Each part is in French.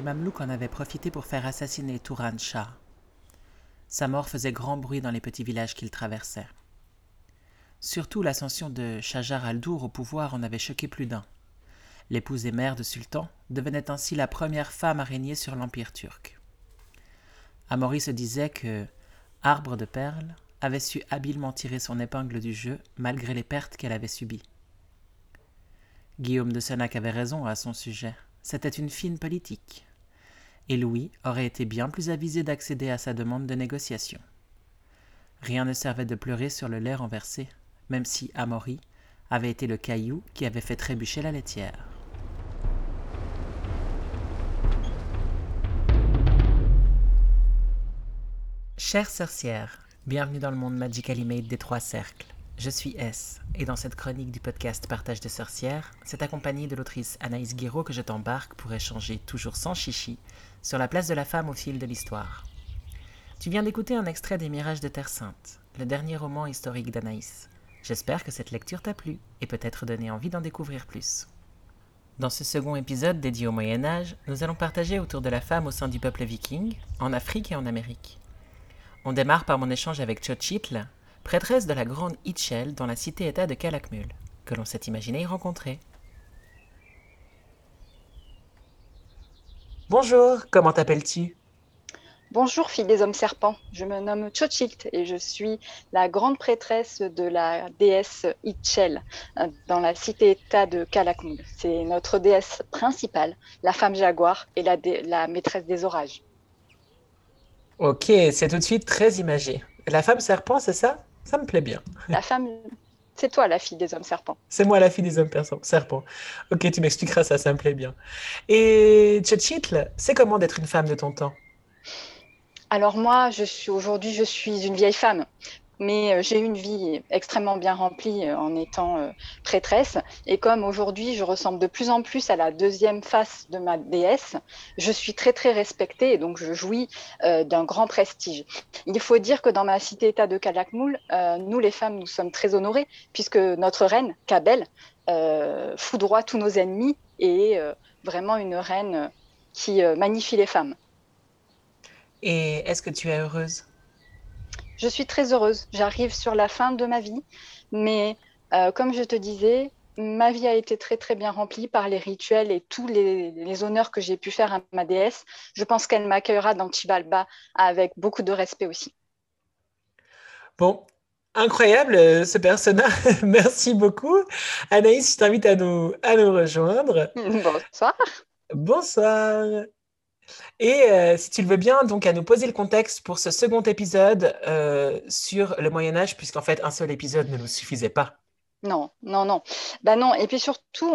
Les Mamelouks en avaient profité pour faire assassiner Touran Shah. Sa mort faisait grand bruit dans les petits villages qu'il traversait. Surtout l'ascension de Shajar al-Dour au pouvoir en avait choqué plus d'un. L'épouse et mère de Sultan devenait ainsi la première femme à régner sur l'Empire turc. Amaury se disait que Arbre de Perles avait su habilement tirer son épingle du jeu malgré les pertes qu'elle avait subies. Guillaume de Senac avait raison à son sujet. C'était une fine politique. Et Louis aurait été bien plus avisé d'accéder à sa demande de négociation. Rien ne servait de pleurer sur le lait renversé, même si Amaury avait été le caillou qui avait fait trébucher la laitière. Chère sorcière, bienvenue dans le monde Magically Made des Trois Cercles. Je suis S, et dans cette chronique du podcast Partage de sorcières, c'est accompagné de l'autrice Anaïs Guiraud que je t'embarque pour échanger, toujours sans chichi, sur la place de la femme au fil de l'histoire. Tu viens d'écouter un extrait des Mirages de Terre Sainte, le dernier roman historique d'Anaïs. J'espère que cette lecture t'a plu et peut-être donné envie d'en découvrir plus. Dans ce second épisode dédié au Moyen Âge, nous allons partager autour de la femme au sein du peuple viking, en Afrique et en Amérique. On démarre par mon échange avec Chochitl, prêtresse de la grande Itchel dans la cité-État de Calakmul, que l'on s'est imaginé y rencontrer. Bonjour, comment t'appelles-tu? Bonjour, fille des hommes serpents. Je me nomme Chochilt et je suis la grande prêtresse de la déesse Itchel euh, dans la cité-État de Calakmul. C'est notre déesse principale, la femme jaguar et la, la maîtresse des orages. Ok, c'est tout de suite très imagé. La femme serpent, c'est ça? Ça me plaît bien. La femme, c'est toi la fille des hommes serpents. C'est moi la fille des hommes serpents. Ok, tu m'expliqueras ça, ça me plaît bien. Et Tchetchitl, c'est comment d'être une femme de ton temps? Alors moi, je suis aujourd'hui, je suis une vieille femme mais euh, j'ai eu une vie extrêmement bien remplie euh, en étant euh, prêtresse. Et comme aujourd'hui, je ressemble de plus en plus à la deuxième face de ma déesse, je suis très très respectée et donc je jouis d'un grand prestige. Il faut dire que dans ma cité-État de Kalakmoul, nous les femmes, nous sommes très honorées puisque notre reine, Kabel, foudroie tous nos ennemis et est vraiment une reine qui magnifie les femmes. Et est-ce que tu es heureuse? Je suis très heureuse. J'arrive sur la fin de ma vie, mais euh, comme je te disais, ma vie a été très très bien remplie par les rituels et tous les, honneurs que j'ai pu faire à ma déesse. Je pense qu'elle m'accueillera dans Chibalba avec beaucoup de respect aussi. Bon, incroyable euh, ce personnage. Merci beaucoup. Anaïs, je t'invite à nous, à nous rejoindre. Bonsoir. Bonsoir. Et euh, si tu le veux bien, donc à nous poser le contexte pour ce second épisode euh, sur le Moyen Âge, puisqu'en fait un seul épisode ne nous suffisait pas. Non, non, non. Bah non. Et puis surtout,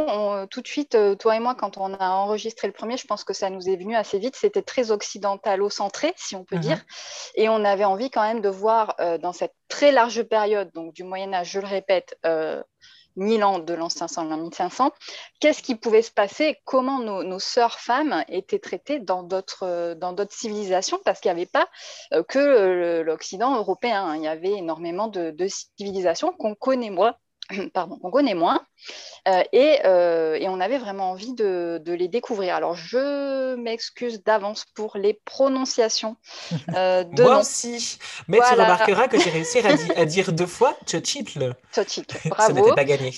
tout de suite, euh, toi et moi, quand on a enregistré le premier, je pense que ça nous est venu assez vite. C'était très occidentalo-centré, si on peut dire. Mm-hmm. Et on avait envie quand même de voir dans cette très large période, donc du Moyen Âge, je le répète, 1000 ans de l'an 500 à l'an 1500, qu'est-ce qui pouvait se passer, comment nos, sœurs femmes étaient traitées dans d'autres, d'autres civilisations, parce qu'il n'y avait pas euh, que l'Occident européen, hein. il y avait énormément de, de civilisations qu'on connaît moins, pardon, on connaît moins, euh, euh, et, on avait vraiment envie de, les découvrir. Alors, je m'excuse d'avance pour les prononciations euh, de Moi aussi, mais tu remarqueras que j'ai réussi à, dire deux fois Tchochitl. bravo. Ça n'était pas gagné.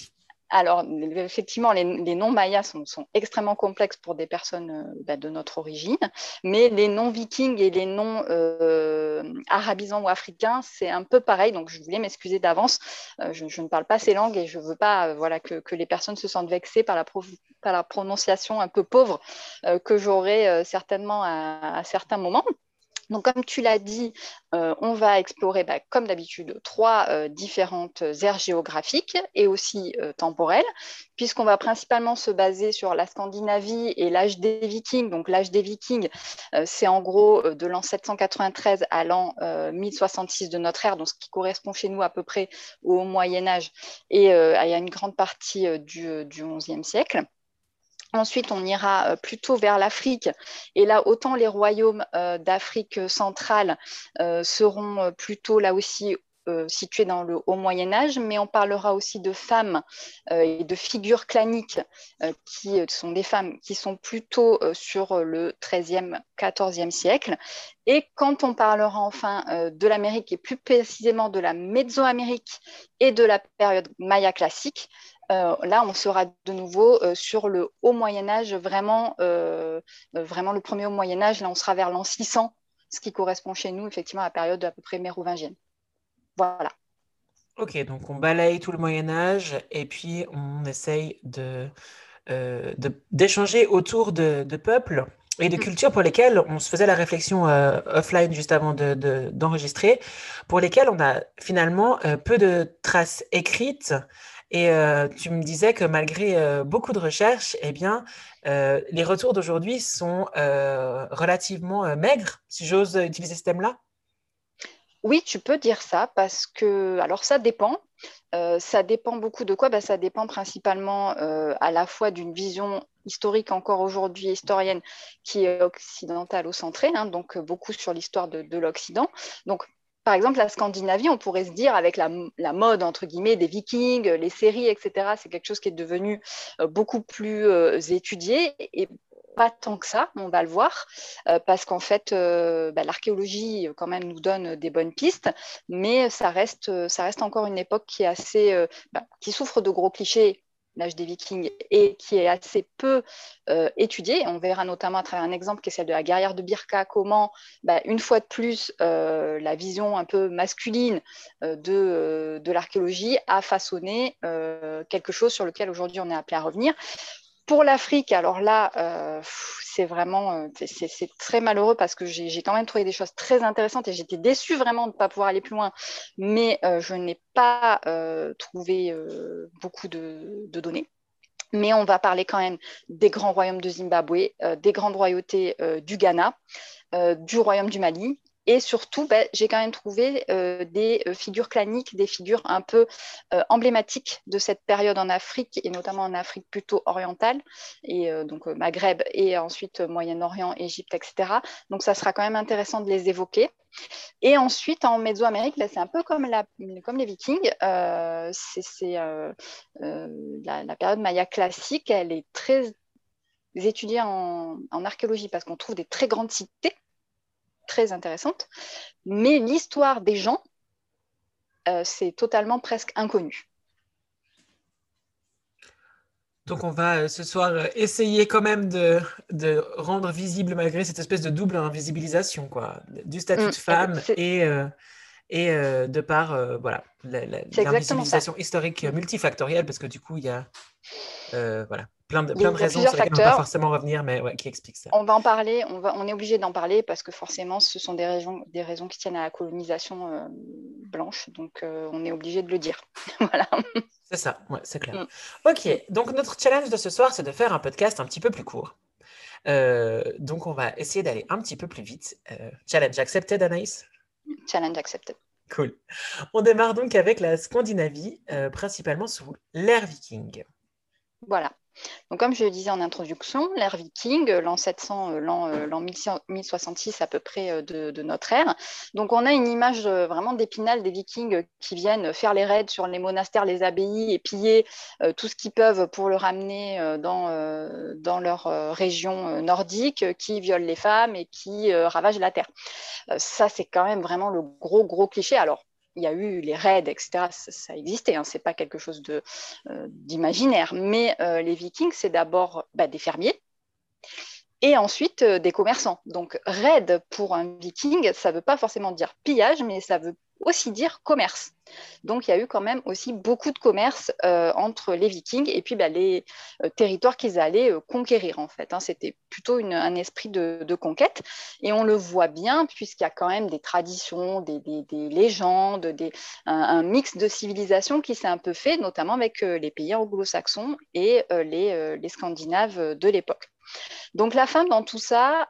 Alors, effectivement, les, noms mayas sont, extrêmement complexes pour des personnes euh, bah, de notre origine, mais les noms vikings et les noms euh, arabisants ou africains, c'est un peu pareil. Donc, je voulais m'excuser d'avance. Euh, je, ne parle pas ces langues et je ne veux pas voilà, que, les personnes se sentent vexées par la prononciation un peu pauvre que j'aurai certainement à certains moments. Donc, comme tu l'as dit, euh, on va explorer, bah, comme d'habitude, trois euh, différentes aires géographiques et aussi euh, temporelles, puisqu'on va principalement se baser sur la Scandinavie et l'âge des Vikings. Donc, l'âge des Vikings, c'est en gros de l'an 793 à l'an 1066 de notre ère, donc ce qui correspond chez nous à peu près au Moyen Âge et à une grande partie du, du XIe siècle. Ensuite, on ira euh, plutôt vers l'Afrique. Et là, autant les royaumes euh, d'Afrique centrale euh, seront plutôt là aussi situées dans le haut Moyen Âge, mais on parlera aussi de femmes et de figures claniques qui sont des femmes qui sont plutôt sur le XIIIe, XIVe siècle. Et quand on parlera enfin de l'Amérique et plus précisément de la Mésoamérique et de la période maya classique, là, on sera de nouveau sur le haut Moyen Âge, vraiment, vraiment le premier haut Moyen Âge. Là, on sera vers l'an 600 ce qui correspond chez nous effectivement à la période à peu près mérovingienne. Voilà. Ok, donc on balaye tout le Moyen Âge et puis on essaye de, euh, d'échanger autour de, peuples et de mm. cultures pour lesquelles on se faisait la réflexion euh, offline juste avant d'enregistrer, pour lesquelles on a finalement euh, peu de traces écrites. Et tu me disais que malgré beaucoup de recherches, eh bien, euh, les retours d'aujourd'hui sont euh, relativement euh, maigres, si j'ose utiliser ce thème-là? Oui, tu peux dire ça parce que, alors ça dépend. ça dépend beaucoup de quoi? Bah, Ça dépend principalement à la fois d'une vision historique encore aujourd'hui historienne qui est occidentale au centrée, hein, donc beaucoup sur l'histoire de, de l'Occident. Donc par exemple, la Scandinavie, on pourrait se dire, avec la, mode, entre guillemets, des vikings, les séries, etc., c'est quelque chose qui est devenu euh, beaucoup plus euh, étudié et pas tant que ça, on va le voir, euh, parce qu'en fait, bah, l'archéologie quand même nous donne des bonnes pistes, mais ça reste, ça encore une époque bah, qui souffre de gros clichés l'âge des Vikings et qui est assez peu euh, étudié. On verra notamment à travers un exemple qui est celle de la guerrière de Birka, comment, bah, une fois de plus, euh, la vision un peu masculine euh, de, de l'archéologie a façonné quelque chose sur lequel aujourd'hui on est appelé à revenir. Pour l'Afrique, alors là, euh, c'est vraiment, euh, c'est très malheureux parce que j'ai quand même trouvé des choses très intéressantes et j'étais déçue vraiment de ne pas pouvoir aller plus loin, mais euh, je n'ai pas trouvé beaucoup de, de, données. Mais on va parler quand même des grands royaumes de Zimbabwe, des grandes royautés du Ghana, du royaume du Mali, et surtout, ben, j'ai quand même trouvé euh, des euh, figures claniques, des figures un peu euh, emblématiques de cette période en Afrique, et notamment en Afrique plutôt orientale, et donc Maghreb, et ensuite Moyen-Orient, Égypte, etc. Donc ça sera quand même intéressant de les évoquer. Et ensuite, en Mésoamérique, c'est un peu comme, les Vikings. c'est la, période maya classique, elle est très étudiée en archéologie parce qu'on trouve des très grandes cités très intéressante. Mais l'histoire des gens, euh, c'est totalement presque inconnu. Donc on va euh, ce soir euh, essayer quand même de, rendre visible malgré cette espèce de double invisibilisation quoi, du statut de mm, femme et, et de par voilà, l'invisibilisation historique multifactorielle parce que du coup il y a voilà, plein de, plein de raisons sur lesquelles on ne va pas forcément revenir, mais qui expliquent ça. On va en parler, on, va, on est obligé d'en parler parce que forcément, ce sont des raisons, des raisons qui tiennent à la colonisation euh, blanche, donc euh, on est obligé de le dire. voilà. C'est ça, ouais, c'est clair. Mm. Ok, donc notre challenge de ce soir, c'est de faire un podcast un petit peu plus court. Euh, donc on va essayer d'aller un petit peu plus vite. challenge accepted, Anaïs Challenge accepted. Cool. On démarre donc avec la Scandinavie, principalement sous l'ère viking. Voilà. Donc, comme je le disais en introduction, l'ère viking, l'an 700, euh, l'an 1066 euh, à peu près euh, de, notre ère. Donc, on a une image vraiment d'épinal des vikings qui viennent faire les raids sur les monastères, les abbayes et piller tout ce qu'ils peuvent pour le ramener dans, dans leur région nordique, qui violent les femmes et qui ravagent la terre. ça, c'est quand même vraiment le gros, gros cliché. Alors, il y a eu les raids, etc. Ça, existait, hein, ce n'est pas quelque chose euh, d'imaginaire. Mais euh, les Vikings, c'est d'abord bah, des fermiers et ensuite euh, des commerçants. Donc, raid pour un Viking, ça ne veut pas forcément dire pillage, mais ça veut aussi dire commerce. Donc il y a eu quand même aussi beaucoup de commerce euh, entre les Vikings et puis bah, les euh, territoires qu'ils allaient euh, conquérir en fait. Hein. C'était plutôt un esprit de, conquête et on le voit bien puisqu'il y a quand même des traditions, des, légendes, un, mix de civilisations qui s'est un peu fait, notamment avec les pays anglo-saxons et les, les Scandinaves de l'époque. Donc la femme dans tout ça,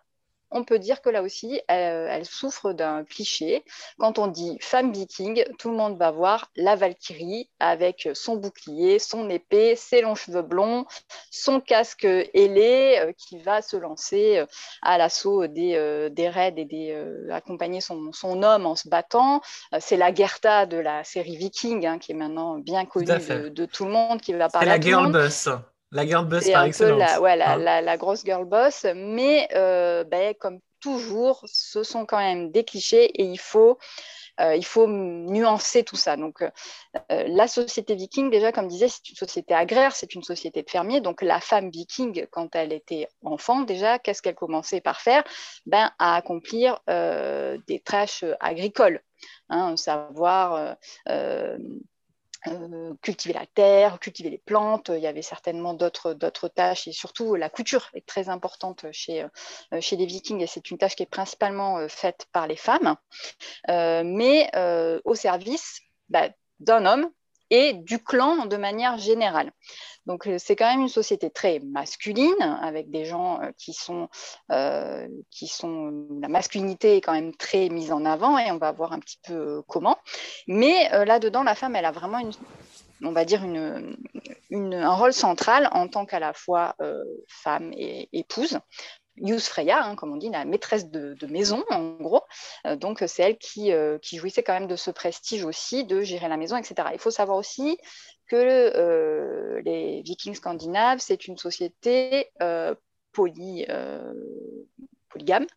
on peut dire que là aussi, elle, souffre d'un cliché. Quand on dit femme viking, tout le monde va voir la Valkyrie avec son bouclier, son épée, ses longs cheveux blonds, son casque ailé euh, qui va se lancer euh, à l'assaut des, euh, des, raids et des, accompagner son, son, homme en se battant. C'est la Gerta de la série Viking, hein, qui est maintenant bien connue de, tout le monde, qui va parler. C'est la girl boss. La girl boss par excellence. La, ouais, la, la, grosse girl boss, mais euh, ben, comme toujours, ce sont quand même des clichés et il faut, euh, il faut nuancer tout ça. Donc, euh, la société viking, déjà, comme disait, c'est une société agraire, c'est une société de fermiers. Donc, la femme viking, quand elle était enfant, déjà, qu'est-ce qu'elle commençait par faire? Ben, À accomplir des tâches agricoles, hein, savoir euh, cultiver la terre, cultiver les plantes. Il y avait certainement d'autres tâches et surtout la couture est très importante chez, euh, chez les Vikings et c'est une tâche qui est principalement euh, faite par les femmes, mais au service bah, d'un homme et du clan de manière générale. Donc euh, c'est quand même une société très masculine, avec des gens euh, qui sont, euh, qui sont... La masculinité est quand même très mise en avant, et on va voir un petit peu comment. Mais là-dedans, la femme, elle a vraiment une, on va dire une, un rôle central en tant qu'à la fois femme et épouse. Yus Freya, hein, comme on dit, la maîtresse de, maison, en gros. Euh, donc, c'est elle qui, euh, qui, jouissait quand même de ce prestige aussi de gérer la maison, etc. Il faut savoir aussi que euh, les Vikings scandinaves, c'est une société poly, polygame.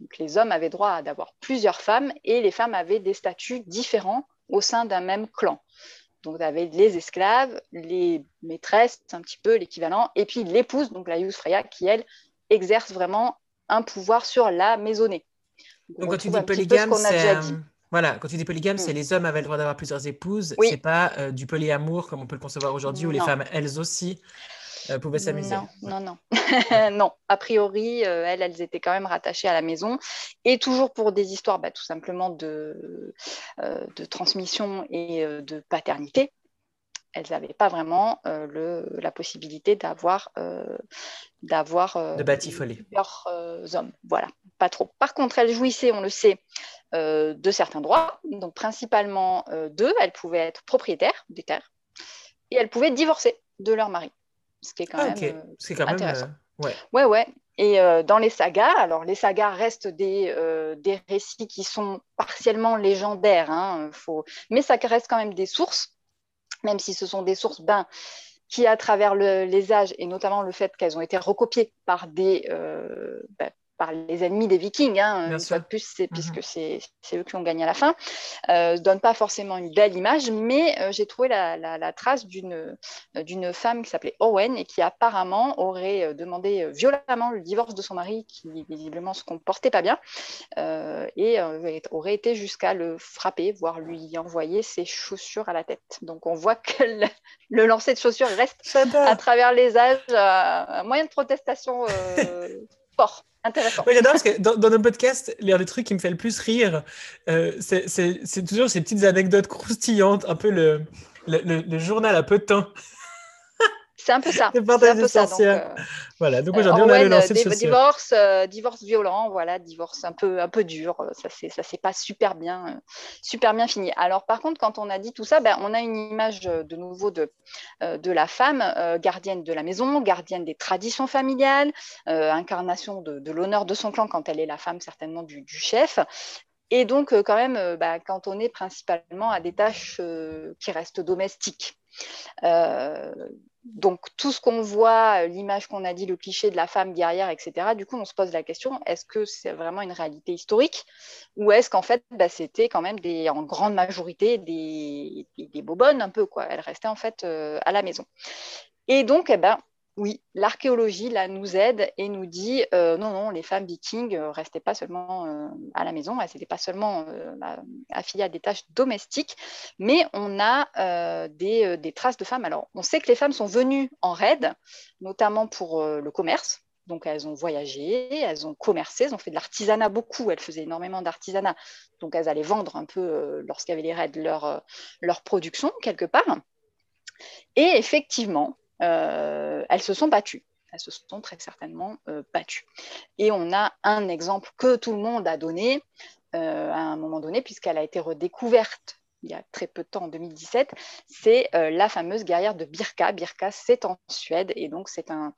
Donc, les hommes avaient droit d'avoir plusieurs femmes et les femmes avaient des statuts différents au sein d'un même clan. Donc, vous avez les esclaves, les maîtresses, un petit peu l'équivalent, et puis l'épouse, donc la Yus Freya, qui, elle, exerce vraiment un pouvoir sur la maisonnée. Donc, quand tu dis polygame, c'est voilà, quand tu dis polygame, c'est mm. les hommes avaient le droit d'avoir plusieurs épouses. Oui. C'est pas euh, du polyamour comme on peut le concevoir aujourd'hui, où les femmes elles aussi euh, pouvaient s'amuser. Non, non, non, non. A priori, euh, elles, elles étaient quand même rattachées à la maison et toujours pour des histoires, bah, tout simplement de, de transmission et de paternité elles n'avaient pas vraiment euh, le, la possibilité d'avoir euh, d'avoir euh, de batifoler leurs hommes. Voilà, pas trop. Par contre, elles jouissaient, on le sait, de certains droits. Donc principalement deux, elles pouvaient être propriétaires des terres et elles pouvaient divorcer de leur mari, ce qui est quand ah, même, intéressant. ouais. ouais, ouais. Et dans les sagas, alors les sagas restent des, des récits qui sont partiellement légendaires, hein, faut... mais ça reste quand même des sources même si ce sont des sources ben, qui, à travers les âges, et notamment le fait qu'elles ont été recopiées par des, euh, ben, par les ennemis des Vikings, hein, une fois de plus, c'est, puisque mhm. c'est, eux qui ont gagné à la fin, euh, ne donne pas forcément une belle image, mais euh, j'ai trouvé la, trace d'une, euh, d'une femme qui s'appelait Owen et qui apparemment aurait euh, demandé violemment le divorce de son mari, qui visiblement se comportait pas bien, et aurait été jusqu'à le frapper, voire lui envoyer ses chaussures à la tête. Donc on voit que le, le lancer de chaussures reste à travers les âges un moyen de protestation Intéressant. j'adore parce que dans, nos podcasts, l'un des trucs qui me fait le plus rire, euh, c'est toujours ces petites anecdotes croustillantes, un peu le, le, le journal à peu de temps. C'est un peu ça. C'est un ça. Donc, euh, voilà, donc aujourd'hui, on a le lancer de divorce, euh, divorce violent, voilà, divorce un peu, un peu dur. Ça ne ça s'est pas super bien, super bien fini. Alors, par contre, quand on a dit tout ça, ben, on a une image de nouveau de, de la femme, gardienne de la maison, gardienne des traditions familiales, incarnation de, de l'honneur de son clan quand elle est la femme certainement du, du chef. Et donc, quand même, bah, quand on est principalement à des tâches qui restent domestiques. Euh, donc tout ce qu'on voit, euh, l'image qu'on a dit, le cliché de la femme guerrière, etc., du coup on se pose la question, est-ce que c'est vraiment une réalité historique ou est-ce qu'en fait bah, c'était quand même en grande majorité des, des, des bobonnes un peu, quoi. Elles restaient en fait euh, à la maison. Et donc, eh ben, oui, l'archéologie là nous aide et nous dit euh, non, non, les femmes vikings euh, restaient pas seulement euh, à la maison, elles n'étaient pas seulement affiliées à des tâches domestiques, mais on a des, traces de femmes. Alors, on sait que les femmes sont venues en raid, notamment pour le commerce. Donc, elles ont voyagé, elles ont commercé, elles ont fait de l'artisanat beaucoup, elles faisaient énormément d'artisanat. Donc, elles allaient vendre un peu, lorsqu'il y avait les raids, leur, leur production quelque part. Et effectivement, euh, elles se sont battues. elles se sont très certainement battues. Et on a un exemple que tout le monde a donné à un moment donné, puisqu'elle a été redécouverte il y a très peu de temps, en 2017, c'est la fameuse guerrière de Birka. Birka, c'est en Suède, et donc c'est un,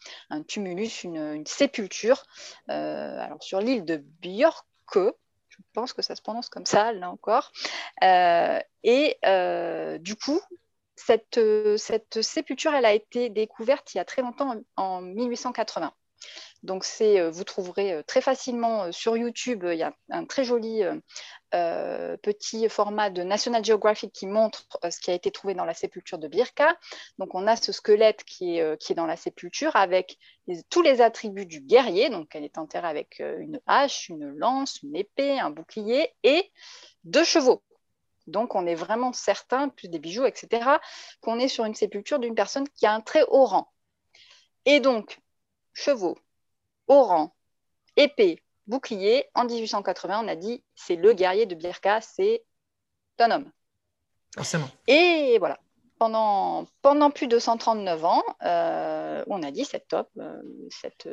tumulus, une, sépulture, alors sur l'île de Björkö, je pense que ça se prononce comme ça, là encore. et du coup, cette, cette, sépulture, elle a été découverte il y a très longtemps, en, 1880. Donc, vous trouverez très facilement sur YouTube, il y a un très joli petit format de National Geographic qui montre ce qui a été trouvé dans la sépulture de Birka. Donc, on a ce squelette qui est, qui est dans la sépulture avec tous les attributs du guerrier. Donc, elle est enterrée avec une hache, une lance, une épée, un bouclier et deux chevaux. Donc, on est vraiment certain, plus des bijoux, etc., qu'on est sur une sépulture d'une personne qui a un très haut rang. Et donc, chevaux, haut rang, épée, bouclier, en 1880, on a dit c'est le guerrier de Birka, c'est un homme. Forcément. Et voilà. Pendant, plus de 139 ans, euh, on a dit euh, cette,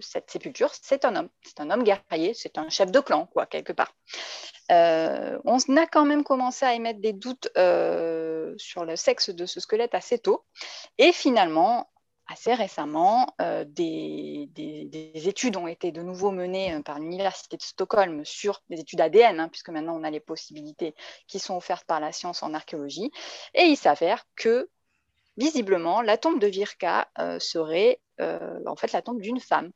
cette, sépulture, c'est un homme. C'est un homme guerrier, c'est un chef de clan, quoi, quelque part. Euh, on a quand même commencé à émettre des doutes sur le sexe de ce squelette assez tôt. Et finalement, assez récemment, euh, des, études ont été de nouveau menées euh, par l'Université de Stockholm sur des études ADN, hein, puisque maintenant on a les possibilités qui sont offertes par la science en archéologie. Et il s'avère que, visiblement, la tombe de Virka euh, serait en fait la tombe d'une femme.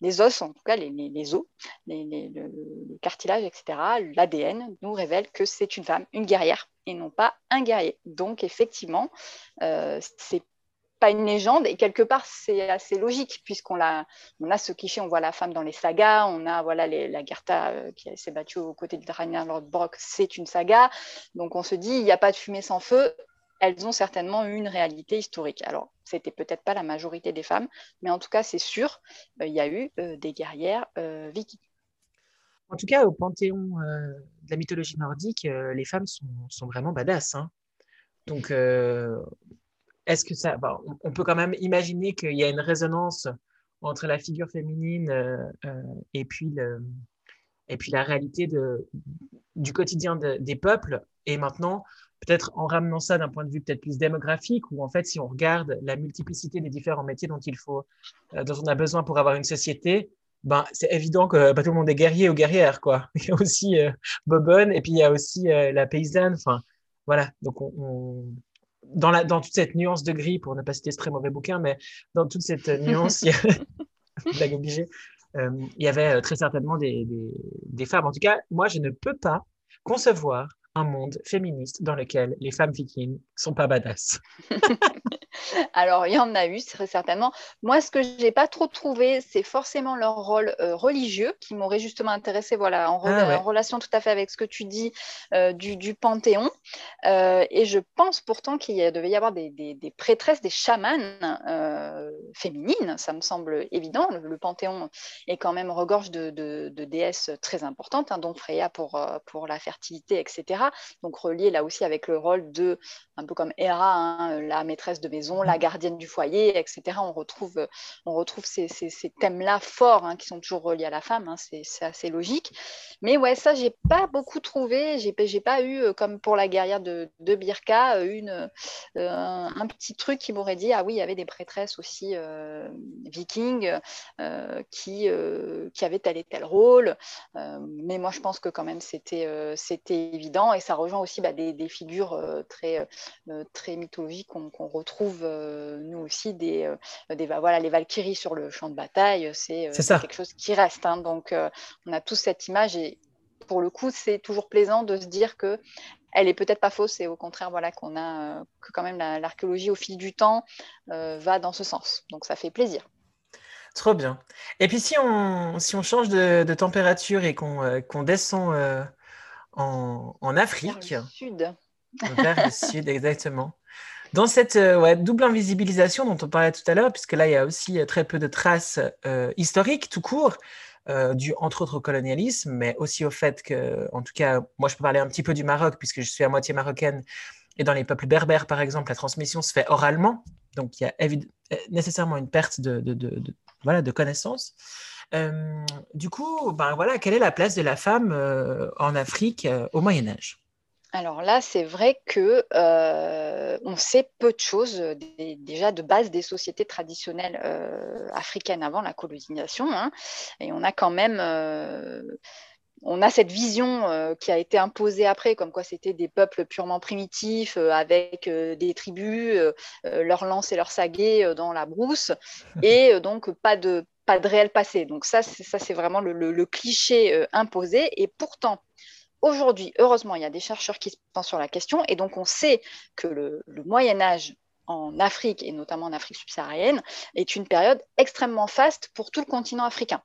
Les os, en tout cas les, os, les, le, cartilage, etc., l'ADN nous révèle que c'est une femme, une guerrière, et non pas un guerrier. Donc effectivement, c'est une légende et quelque part c'est assez logique puisqu'on a, on a ce cliché, on voit la femme dans les sagas, on a voilà la Gerta euh, qui s'est battue aux côtés de Ragnar Lodbrok, c'est une saga, donc on se dit il n'y a pas de fumée sans feu, elles ont certainement une réalité historique. Alors c'était peut-être pas la majorité des femmes, mais en tout cas c'est sûr, euh, il y a eu euh, des guerrières vikings. En tout cas, au panthéon de la mythologie nordique, les femmes sont, sont vraiment badass. Hein. Donc, est-ce que ça. on peut quand même imaginer qu'il y a une résonance entre la figure féminine euh, euh, et, puis le, et puis la réalité de, du quotidien des peuples. Et maintenant, peut-être en ramenant ça d'un point de vue peut-être plus démographique, où en fait, si on regarde la multiplicité des différents métiers dont il faut, euh, dont on a besoin pour avoir une société, ben, c'est évident que pas tout le monde est guerrier ou guerrière, quoi. Il y a aussi Bobonne et puis il y a aussi la paysanne. Enfin, voilà. Donc, on, dans, la, dans toute cette nuance de gris, pour ne pas citer ce très mauvais bouquin, mais dans toute cette nuance, il y, obligée, euh, il y avait euh, très certainement des, des, des, femmes. En tout cas, moi, je ne peux pas concevoir un monde féministe dans lequel les femmes vikings sont pas badass. Alors, il y en a eu, très certainement. Moi, ce que je n'ai pas trop trouvé, c'est forcément leur rôle euh, religieux qui m'aurait justement intéressé, voilà, en, ah relation tout à fait avec ce que tu dis euh, du, Panthéon. Euh, et je pense pourtant qu'il devait y avoir des, prêtresses, des chamanes féminines, ça me semble évident. Le, Panthéon est quand même regorge de, déesses très importantes, hein, dont Freya pour, pour la fertilité, etc. Donc, relié là aussi avec le rôle de, un peu comme Hera, hein, la maîtresse de maison la gardienne du foyer, etc. On retrouve, on retrouve ces, thèmes-là forts hein, qui sont toujours reliés à la femme, hein, c'est assez logique. Mais ouais, ça, j'ai pas beaucoup trouvé, j'ai pas eu, euh, comme pour la guerrière de, Birka, euh, une, euh, un, petit truc qui m'aurait dit, ah oui, il y avait des prêtresses aussi vikings qui, qui avaient tel et tel rôle. mais moi, je pense que quand même, c'était c'était évident et ça rejoint aussi bah, des, figures très, très mythologiques qu'on retrouve nous aussi des, euh, des, bah, voilà, les Valkyries sur le champ de bataille, c'est euh, quelque chose qui reste. Hein. donc, on a tous cette image et pour le coup, c'est toujours plaisant de se dire que elle est peut-être pas fausse et au contraire, voilà, qu'on a que quand même l'archéologie au fil du temps va dans ce sens. Donc, ça fait plaisir. Trop bien. Et puis si on, si on change de, température et qu'on descend en, en, Afrique. Vers le sud. Vers le sud, exactement. Dans cette euh, double invisibilisation dont on parlait tout à l'heure, puisque là, il y a aussi euh, très peu de traces euh, historiques tout court, dû entre autres au colonialisme, mais aussi au fait que, en tout cas, moi, je peux parler un petit peu du Maroc, puisque je suis à moitié marocaine, et dans les peuples berbères, par exemple, la transmission se fait oralement. Donc, il y a nécessairement une perte de, de, voilà, de connaissances. du coup, ben voilà, quelle est la place de la femme en Afrique au Moyen Âge? Alors là, c'est vrai que on sait peu de choses déjà de base des sociétés traditionnelles africaines avant la colonisation, hein, et on a quand même on a cette vision qui a été imposée après, comme quoi c'était des peuples purement primitifs, avec des tribus, leurs lances et leurs saguets dans la brousse, et donc pas de, pas de réel passé. Donc ça, c'est vraiment le, cliché imposé. Et pourtant, aujourd'hui, heureusement, il y a des chercheurs qui se pensent sur la question, et donc on sait que le Moyen Âge en Afrique, et notamment en Afrique subsaharienne, est une période extrêmement faste pour tout le continent africain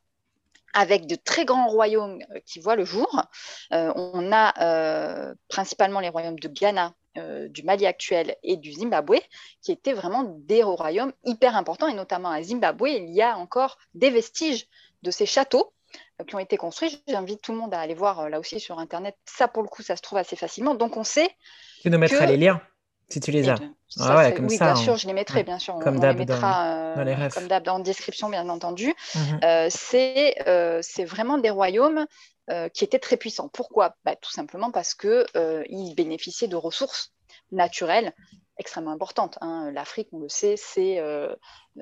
avec de très grands royaumes euh, qui voient le jour. Euh, on a euh, principalement les royaumes de Ghana, du Mali actuel et du Zimbabwe, qui étaient vraiment des royaumes hyper importants, et notamment à Zimbabwe, il y a encore des vestiges de ces châteaux qui ont été construits. J'invite tout le monde à aller voir là aussi sur Internet. Ça, pour le coup, ça se trouve assez facilement. Donc, on sait. Tu nous mettras les liens si tu les as. Ah oui, bien sûr, je les mettrai, bien sûr. Comme d'hab, euh, comme d'hab en description, bien entendu. Mhm. Euh, euh, c'est vraiment des royaumes qui étaient très puissants. Pourquoi? Bah, Tout simplement parce qu'ils bénéficiaient de ressources naturelles extrêmement importante. Hein. L'Afrique, on le sait, euh,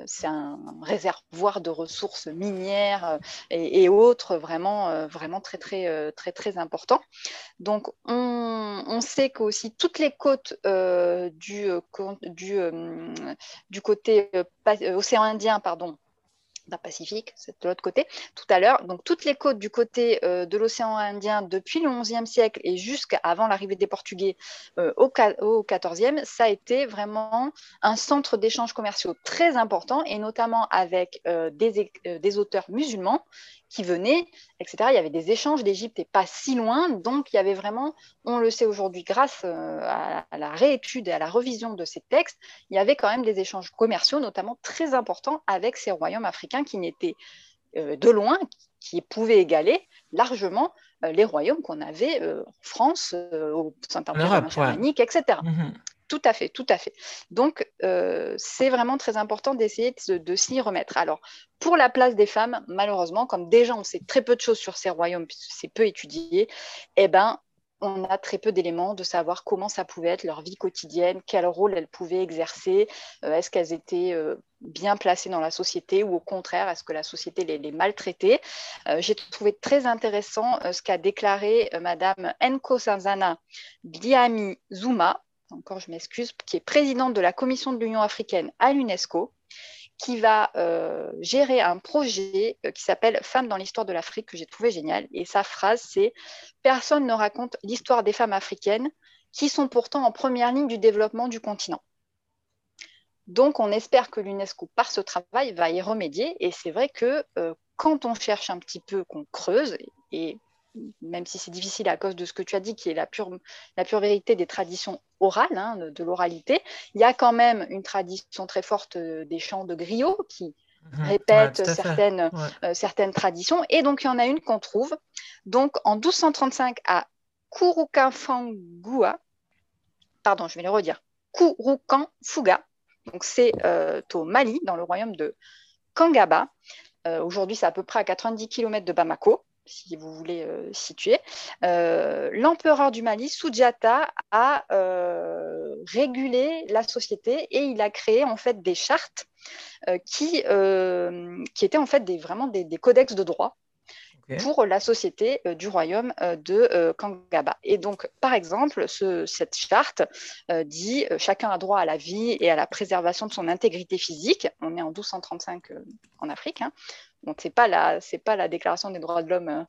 c'est un réservoir de ressources minières euh, et, autres vraiment, euh, vraiment très, très, très, très important. Donc, on, sait qu'aussi toutes les côtes du côté océan Indien, pardon, Pacifique, c'est de l'autre côté, tout à l'heure. Donc, toutes les côtes du côté euh, de l'océan Indien depuis le XIe siècle et jusqu'avant l'arrivée des Portugais euh, au, XIVe, ça a été vraiment un centre d'échanges commerciaux très important et notamment avec euh, des, auteurs musulmans qui venaient, etc. Il y avait des échanges, l'Égypte n'est pas si loin, donc il y avait vraiment, on le sait aujourd'hui grâce euh, à, la réétude et à la revision de ces textes, il y avait quand même des échanges commerciaux, notamment très importants avec ces royaumes africains qui n'étaient euh, de loin, qui pouvaient égaler largement euh, les royaumes qu'on avait en France, au Saint-Empire germanique, etc. Tout à fait, tout à fait. Donc, euh, c'est vraiment très important d'essayer de, s'y remettre. Alors, pour la place des femmes, malheureusement, comme déjà on sait très peu de choses sur ces royaumes, c'est peu étudié, eh ben, on a très peu d'éléments de savoir comment ça pouvait être leur vie quotidienne, quel rôle elles pouvaient exercer, euh, est-ce qu'elles étaient euh, bien placées dans la société ou au contraire, est-ce que la société les, maltraitait. J'ai trouvé très intéressant ce qu'a déclaré Madame Enko Sanzana Biami Zuma, encore je m'excuse, qui est présidente de la commission de l'Union africaine à l'UNESCO, qui va euh, gérer un projet euh, qui s'appelle Femmes dans l'histoire de l'Afrique, que j'ai trouvé génial. Et sa phrase, c'est Personne ne raconte l'histoire des femmes africaines qui sont pourtant en première ligne du développement du continent. Donc, on espère que l'UNESCO, par ce travail, va y remédier. Et c'est vrai que euh, quand on cherche un petit peu, qu'on creuse, et même si c'est difficile à cause de ce que tu as dit, qui est la pure, la pure vérité des traditions orales, hein, de, l'oralité, il y a quand même une tradition très forte euh, des chants de griots qui mhm. répètent certaines, euh, certaines traditions. Et donc, il y en a une qu'on trouve. Donc, en 1235, à Kouroukanfangua, pardon, je vais le redire, Kouroukanfuga, donc c'est euh, au Mali, dans le royaume de Kangaba. Aujourd'hui, c'est à peu près à 90 km de Bamako si vous voulez euh, situer, euh, l'empereur du Mali, Soudjata, a euh, régulé la société et il a créé en fait des chartes qui, qui étaient en fait des, vraiment des, codex de droit pour la société du royaume de Kangaba. Et donc, par exemple, cette charte dit chacun a droit à la vie et à la préservation de son intégrité physique. On est en 1235 en Afrique. Hein. Ce c'est pas la, c'est pas la déclaration des droits de l'homme. Euh.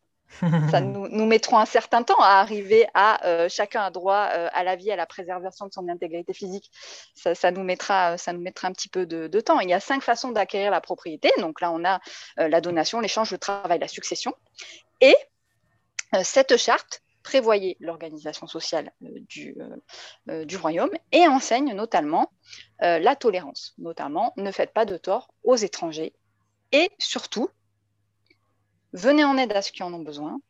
ça nous, nous, mettrons un certain temps à arriver à euh, chacun a droit euh, à la vie, à la préservation de son intégrité physique. Ça, nous, mettra, ça nous mettra un petit peu de, temps. Il y a cinq façons d'acquérir la propriété. Donc là, on a la donation, l'échange, le travail, la succession. Et cette charte prévoyait l'organisation sociale du, du, royaume et enseigne notamment la tolérance, notamment ne faites pas de tort aux étrangers et surtout, venez en aide à ceux qui en ont besoin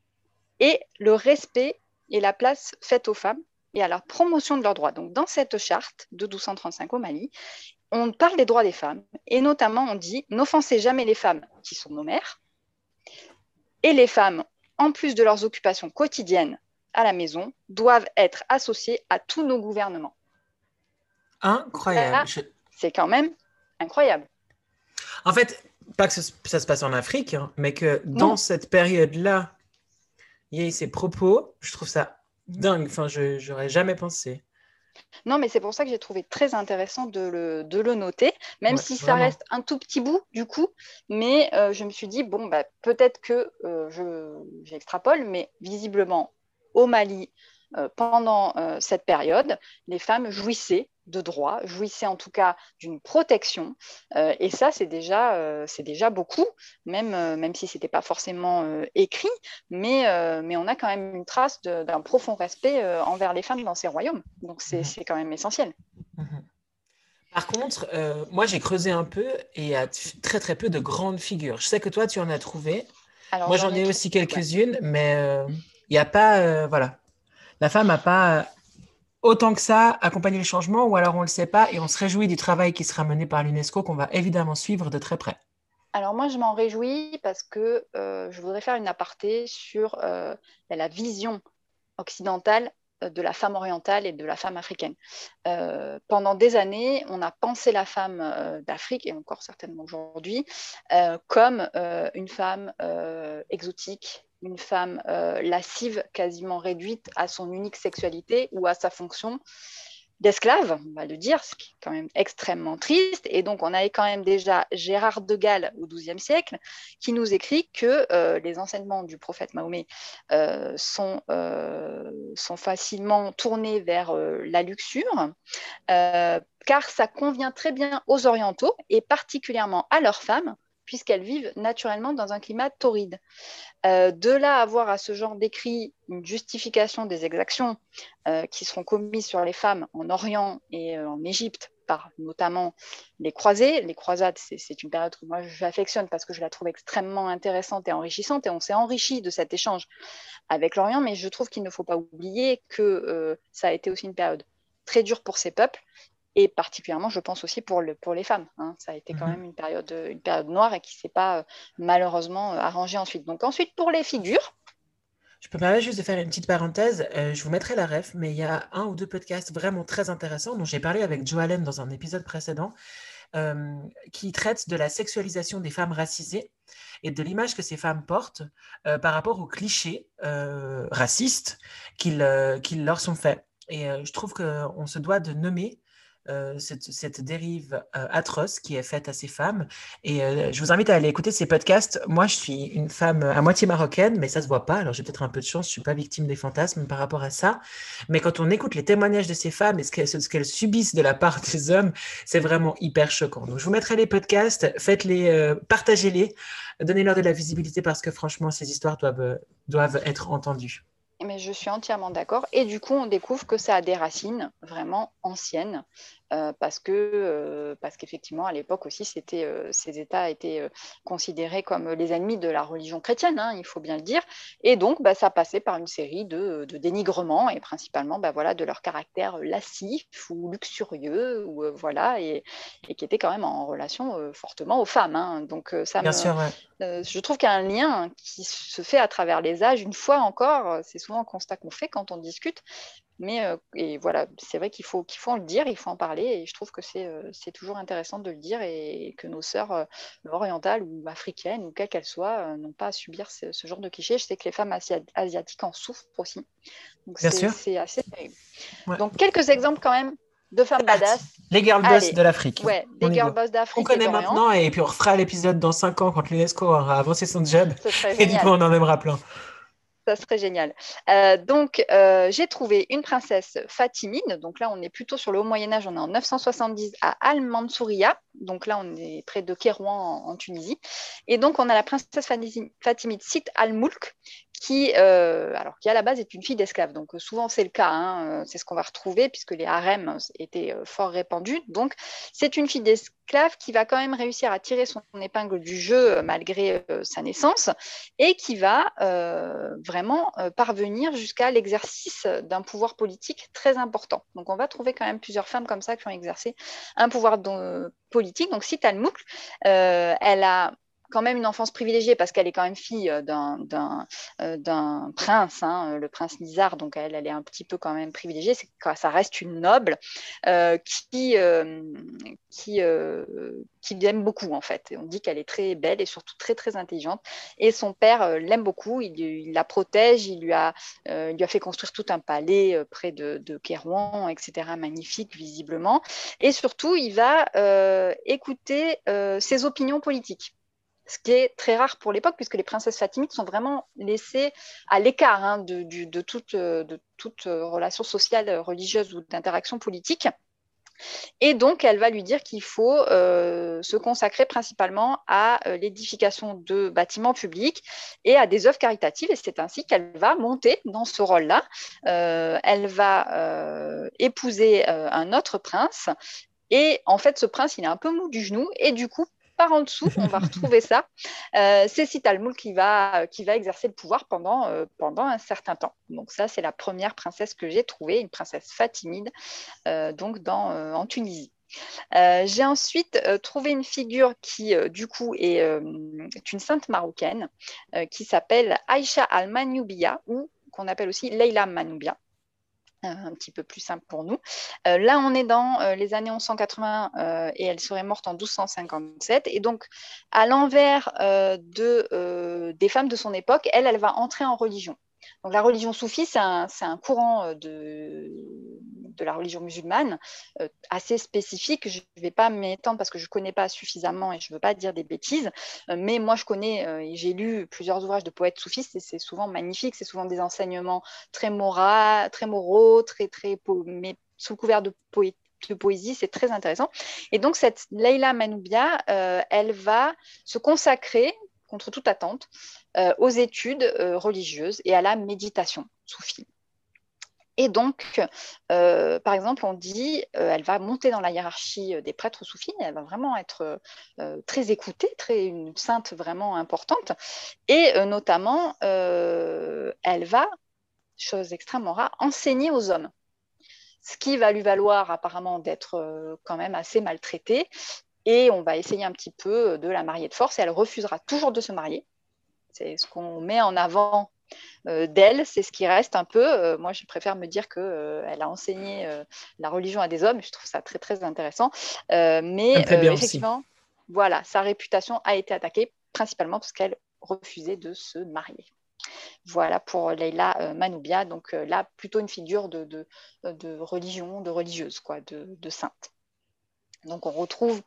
et le respect et la place faite aux femmes et à la promotion de leurs droits. Donc, dans cette charte de 1235 au Mali, on parle des droits des femmes et notamment on dit n'offensez jamais les femmes qui sont nos mères et les femmes, en plus de leurs occupations quotidiennes à la maison, doivent être associées à tous nos gouvernements. Incroyable. C'est quand même incroyable. En fait, pas que ça, se passe en Afrique, hein, mais que dans cette période-là, il y ait ces propos, je trouve ça dingue. Enfin, je n'aurais jamais pensé. Non, mais c'est pour ça que j'ai trouvé très intéressant de le, noter, même si ça reste un tout petit bout du coup. Mais euh, je me suis dit, bon, bah, peut-être que euh, j'extrapole, mais visiblement, au Mali, euh, pendant cette période, les femmes jouissaient de droits, jouissaient en tout cas d'une protection. Euh, et ça, c'est déjà, euh, c'est déjà beaucoup, même, euh, même si ce n'était pas forcément écrit, mais, mais on a quand même une trace d'un profond respect envers les femmes dans ces royaumes. Donc c'est mhm. quand même essentiel. Mhm. Par contre, moi j'ai creusé un peu et il y a très très peu de grandes figures. Je sais que toi tu en as trouvé. moi j'en ai, aussi quelques-unes, mais il n'y a pas, voilà, la femme n'a pas autant que ça accompagner le changement ou alors on ne le sait pas et on se réjouit du travail qui sera mené par l'UNESCO qu'on va évidemment suivre de très près alors moi, je m'en réjouis parce que euh, je voudrais faire une aparté sur euh, la vision occidentale euh, de la femme orientale et de la femme africaine. pendant des années, on a pensé la femme d'Afrique, et encore certainement aujourd'hui, comme une femme exotique, une femme euh, lascive, quasiment réduite à son unique sexualité ou à sa fonction d'esclave, on va le dire, ce qui est quand même extrêmement triste. Et donc, on avait quand même déjà Gérard de Gaulle au XIIe siècle qui nous écrit que euh, les enseignements du prophète Mahomet euh, sont, sont facilement tournés vers la luxure, car ça convient très bien aux orientaux et particulièrement à leurs femmes puisqu'elles vivent naturellement dans un climat torride. Euh, de là à avoir à ce genre d'écrit une justification des exactions euh, qui seront commises sur les femmes en Orient et euh, en Égypte par notamment les croisés. Les croisades, c'est une période que moi j'affectionne parce que je la trouve extrêmement intéressante et enrichissante et on s'est enrichi de cet échange avec l'Orient, mais je trouve qu'il ne faut pas oublier que ça a été aussi une période très dure pour ces peuples et particulièrement, je pense aussi pour, le, pour les femmes. Hein. Ça a été quand mhm. même une période, une période noire et qui ne s'est pas euh, malheureusement euh, arrangée ensuite. Donc ensuite, pour les figures. Je peux me permettre juste de faire une petite parenthèse. Euh, je vous mettrai la ref, mais il y a un ou deux podcasts vraiment très intéressants dont j'ai parlé avec Joe Allen dans un épisode précédent, qui traitent de la sexualisation des femmes racisées et de l'image que ces femmes portent par rapport aux clichés racistes qu'ils leur sont faits. Et je trouve qu'on se doit de nommer euh, cette, dérive euh, atroce qui est faite à ces femmes. Et euh, je vous invite à aller écouter ces podcasts. Moi, je suis une femme à moitié marocaine, mais ça se voit pas. Alors, j'ai peut-être un peu de chance, je suis pas victime des fantasmes par rapport à ça. Mais quand on écoute les témoignages de ces femmes et ce qu'elles subissent de la part des hommes, c'est vraiment hyper choquant. Donc, je vous mettrai les podcasts, faites-les, partagez-les, donnez-leur de la visibilité parce que franchement, ces histoires doivent, doivent être entendues. Mais je suis entièrement d'accord. Et du coup, on découvre que ça a des racines vraiment anciennes, euh, parce que euh, parce qu'effectivement, à l'époque aussi, c'était euh, ces États étaient considérés comme les ennemis de la religion chrétienne, hein, il faut bien le dire. Et donc, bah, ça passait par une série de, de dénigrements et principalement, bah, voilà, de leur caractère lascif ou luxurieux, ou voilà, et, et, qui était quand même en relation fortement aux femmes. Hein. Donc, ça bien sûr, je trouve qu'il y a un lien qui se fait à travers les âges. Une fois encore, c'est souvent un constat qu'on fait quand on discute. Mais euh, et voilà, c'est vrai qu'il faut, qu'il faut en le dire, il faut en parler. Et je trouve que c'est, euh, c'est toujours intéressant de le dire et que nos sœurs euh, orientales ou africaines, ou quelles qu'elles soient, n'ont pas à subir ce, genre de clichés. Je sais que les femmes asiatiques en souffrent aussi. Donc Bien c'est, sûr. c'est assez Donc quelques exemples quand même de femmes badass. Les girl boss de l'Afrique. Ouais, les girl boss d'Afrique. On connaît maintenant et puis on refera l'épisode dans 5 ans quand l'UNESCO aura avancé son job. Et du coup, on en aimera plein ça serait génial. Euh, donc, euh, j'ai trouvé une princesse fatimide. Donc là, on est plutôt sur le haut Moyen Âge. On est en 970 à Al-Mansouria. Donc là, on est près de Kérouan en, Tunisie. Et donc, on a la princesse fatimide Sit al-Mulk, qui, alors, qui à la base est une fille d'esclave. Donc souvent c'est le cas, hein, c'est ce qu'on va retrouver puisque les harems étaient fort répandus. Donc c'est une fille d'esclave qui va quand même réussir à tirer son épingle du jeu malgré sa naissance et qui va vraiment parvenir jusqu'à l'exercice d'un pouvoir politique très important. Donc on va trouver quand même plusieurs femmes comme ça qui ont exercé un pouvoir politique. Donc si Talmouk, elle a quand même une enfance privilégiée parce qu'elle est quand même fille euh, d'un euh, prince, hein, le prince Nizar, donc elle, elle est un petit peu quand même privilégiée, ça reste une noble euh, qui, l'aime beaucoup en fait. on dit qu'elle est très belle et surtout très très intelligente. Et son père l'aime beaucoup, il, la protège, il lui, a, lui a fait construire tout un palais près de, de Kérouan, etc. Magnifique visiblement. Et surtout, il va écouter ses opinions politiques ce qui est très rare pour l'époque, puisque les princesses fatimides sont vraiment laissées à l'écart hein, de, toute, de, toute, relation sociale, religieuse ou d'interaction politique. Et donc, elle va lui dire qu'il faut euh, se consacrer principalement à euh, l'édification de bâtiments publics et à des œuvres caritatives. Et c'est ainsi qu'elle va monter dans ce rôle-là. Euh, elle va épouser un autre prince. Et en fait, ce prince, il est un peu mou du genou. Et du coup, en dessous, on va retrouver ça. Euh, c'est Sitalmoul qui va, qui va exercer le pouvoir pendant, euh, pendant un certain temps. Donc ça, c'est la première princesse que j'ai trouvée, une princesse fatimide, euh, donc dans, en Tunisie. j'ai ensuite trouvé une figure qui, du coup, est, est, une sainte marocaine qui s'appelle Aïcha al-Manoubia ou qu'on appelle aussi Leila Manoubia. Euh, un petit peu plus simple pour nous. Euh, là, on est dans euh, les années 1180 et elle serait morte en 1257. Et donc, à l'envers de, des femmes de son époque, elle, elle va entrer en religion. Donc la religion soufie, c'est un, courant euh, de, la religion musulmane euh, assez spécifique. Je ne vais pas m'étendre parce que je ne connais pas suffisamment et je ne veux pas dire des bêtises, euh, mais moi je connais et j'ai lu plusieurs ouvrages de poètes soufistes et c'est souvent magnifique, c'est souvent des enseignements très, mora, très moraux, très, très, mais sous couvert de de poésie, c'est très intéressant. Et donc, cette Leila Manoubia, elle va se consacrer contre toute attente, euh, aux études euh, religieuses et à la méditation soufie. Et donc, euh, par exemple, on dit, elle va monter dans la hiérarchie des prêtres soufis, elle va vraiment être très écoutée, très, une sainte vraiment importante. Et notamment, elle va, chose extrêmement rare, enseigner aux hommes ce qui va lui valoir apparemment d'être quand même assez maltraitée et on va essayer un petit peu de la marier de force et elle refusera toujours de se marier. C'est ce qu'on met en avant euh, d'elle, c'est ce qui reste un peu. Euh, moi, je préfère me dire qu'elle euh, a enseigné la religion à des hommes. Je trouve ça très, très intéressant. mais effectivement, voilà, sa réputation a été attaquée principalement parce qu'elle refusait de se marier. Voilà pour Leila Manoubia. Donc là, plutôt une figure de, de, religion, de religieuse, quoi, de sainte. Donc on retrouve,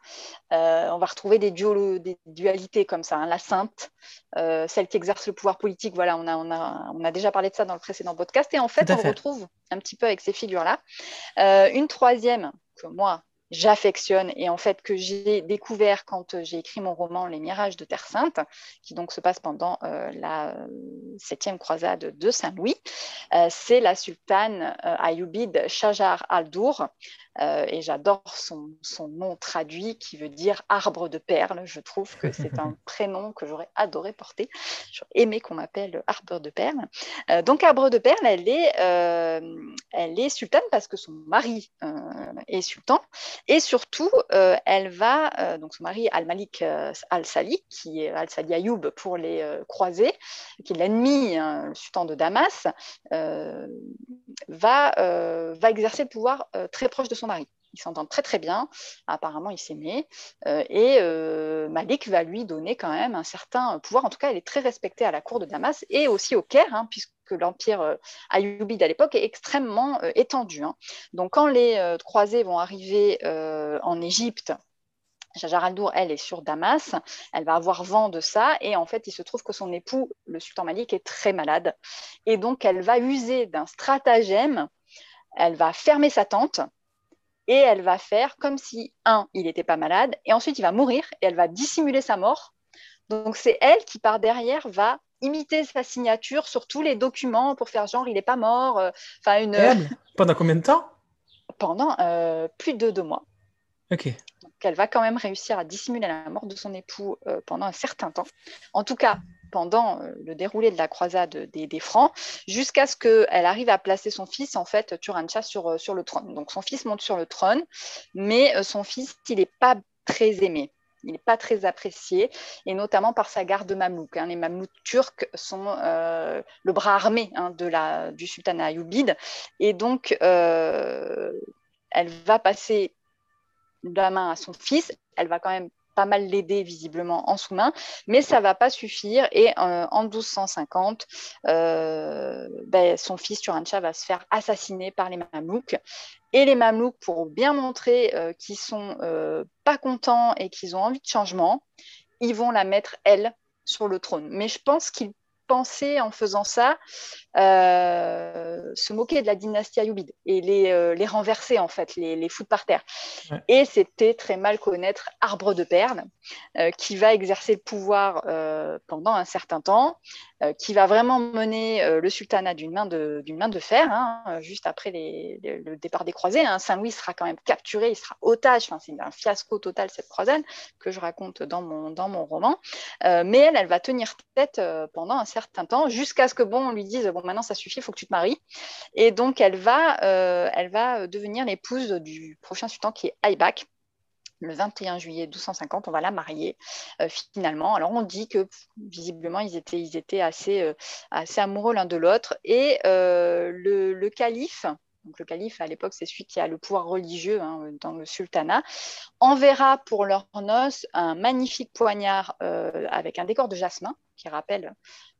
euh, on va retrouver des, des dualités comme ça. Hein. La sainte, euh, celle qui exerce le pouvoir politique, voilà, on a, on, a, on a, déjà parlé de ça dans le précédent podcast. Et en fait, on retrouve un petit peu avec ces figures-là. Euh, une troisième que moi, j'affectionne et en fait que j'ai découvert quand j'ai écrit mon roman Les Mirages de Terre Sainte, qui donc se passe pendant la septième croisade de Saint-Louis, c'est la sultane Ayoubide Shajar al-Dour, euh, et j'adore son, nom traduit qui veut dire arbre de perles. Je trouve que c'est un prénom que j'aurais adoré porter. J'aurais aimé qu'on m'appelle arbre de perles. Euh, donc arbre de perles, elle est, euh, elle est sultane parce que son mari est sultan. Et surtout, elle va, donc son mari Al-Malik Al-Sali, qui est Al-Sali Ayoub pour les croisés, qui est l'ennemi, hein, le sultan de Damas, va, va exercer le pouvoir très proche de son mari. Ils s'entendent très très bien, apparemment ils s'aimaient, euh, et euh, Malik va lui donner quand même un certain pouvoir, en tout cas elle est très respectée à la cour de Damas et aussi au Caire, hein, puisque l'empire euh, à l'époque est extrêmement étendu. Hein. Donc quand les croisés vont arriver en Égypte, Jajar al-Dour, elle, est sur Damas. Elle va avoir vent de ça. Et en fait, il se trouve que son époux, le sultan Malik, est très malade. Et donc, elle va user d'un stratagème. Elle va fermer sa tente et elle va faire comme si, un, il n'était pas malade, et ensuite il va mourir, et elle va dissimuler sa mort. Donc c'est elle qui, par derrière, va imiter sa signature sur tous les documents pour faire genre il n'est pas mort. Enfin une. Pendant combien de temps? Pendant plus de deux mois. Ok. Donc, elle va quand même réussir à dissimuler la mort de son époux pendant un certain temps. En tout cas, pendant euh, le déroulé de la croisade des, Francs, jusqu'à ce qu'elle arrive à placer son fils, en fait, Turancha, sur, euh, sur le trône. Donc son fils monte sur le trône, mais euh, son fils, il n'est pas très aimé. Il n'est pas très apprécié, et notamment par sa garde mamelouk. Hein. Les mamelouks turcs sont le bras armé hein, de la, du sultanat ayoubide. Et donc, elle va passer la main à son fils. Elle va quand même pas mal l'aider visiblement en sous-main, mais ça va pas suffire. Et euh, en 1250, euh, ben, son fils Turancha va se faire assassiner par les Mamelouks. Et les Mamelouks, pour bien montrer euh, qu'ils sont pas contents et qu'ils ont envie de changement, ils vont la mettre elle sur le trône. Mais je pense qu'ils en faisant ça euh, se moquer de la dynastie ayoubide et les, euh, les renverser, en fait, les, les foutre par terre. Et c'était très mal connaître Arbre de Perle, euh, qui va exercer le pouvoir pendant un certain temps, qui va vraiment mener le sultanat d'une main, de, main de fer, hein, juste après le départ des croisés. Hein. Saint-Louis sera quand même capturé, il sera otage, c'est un fiasco total cette croisade que je raconte dans mon, dans mon roman. mais elle, elle va tenir tête pendant un certain temps, jusqu'à ce que, bon, on lui dise, bon, maintenant ça suffit, il faut que tu te maries. Et donc elle va, euh, elle va devenir l'épouse du prochain sultan qui est Aybak. Le 21 juillet 1250, on va la marier euh, finalement. Alors on dit que visiblement ils étaient, euh, assez amoureux l'un de l'autre. Et le, calife, le calife à l'époque, c'est celui qui a le pouvoir religieux hein, dans le sultanat, enverra pour leur noces un magnifique poignard avec un décor de jasmin qui rappelle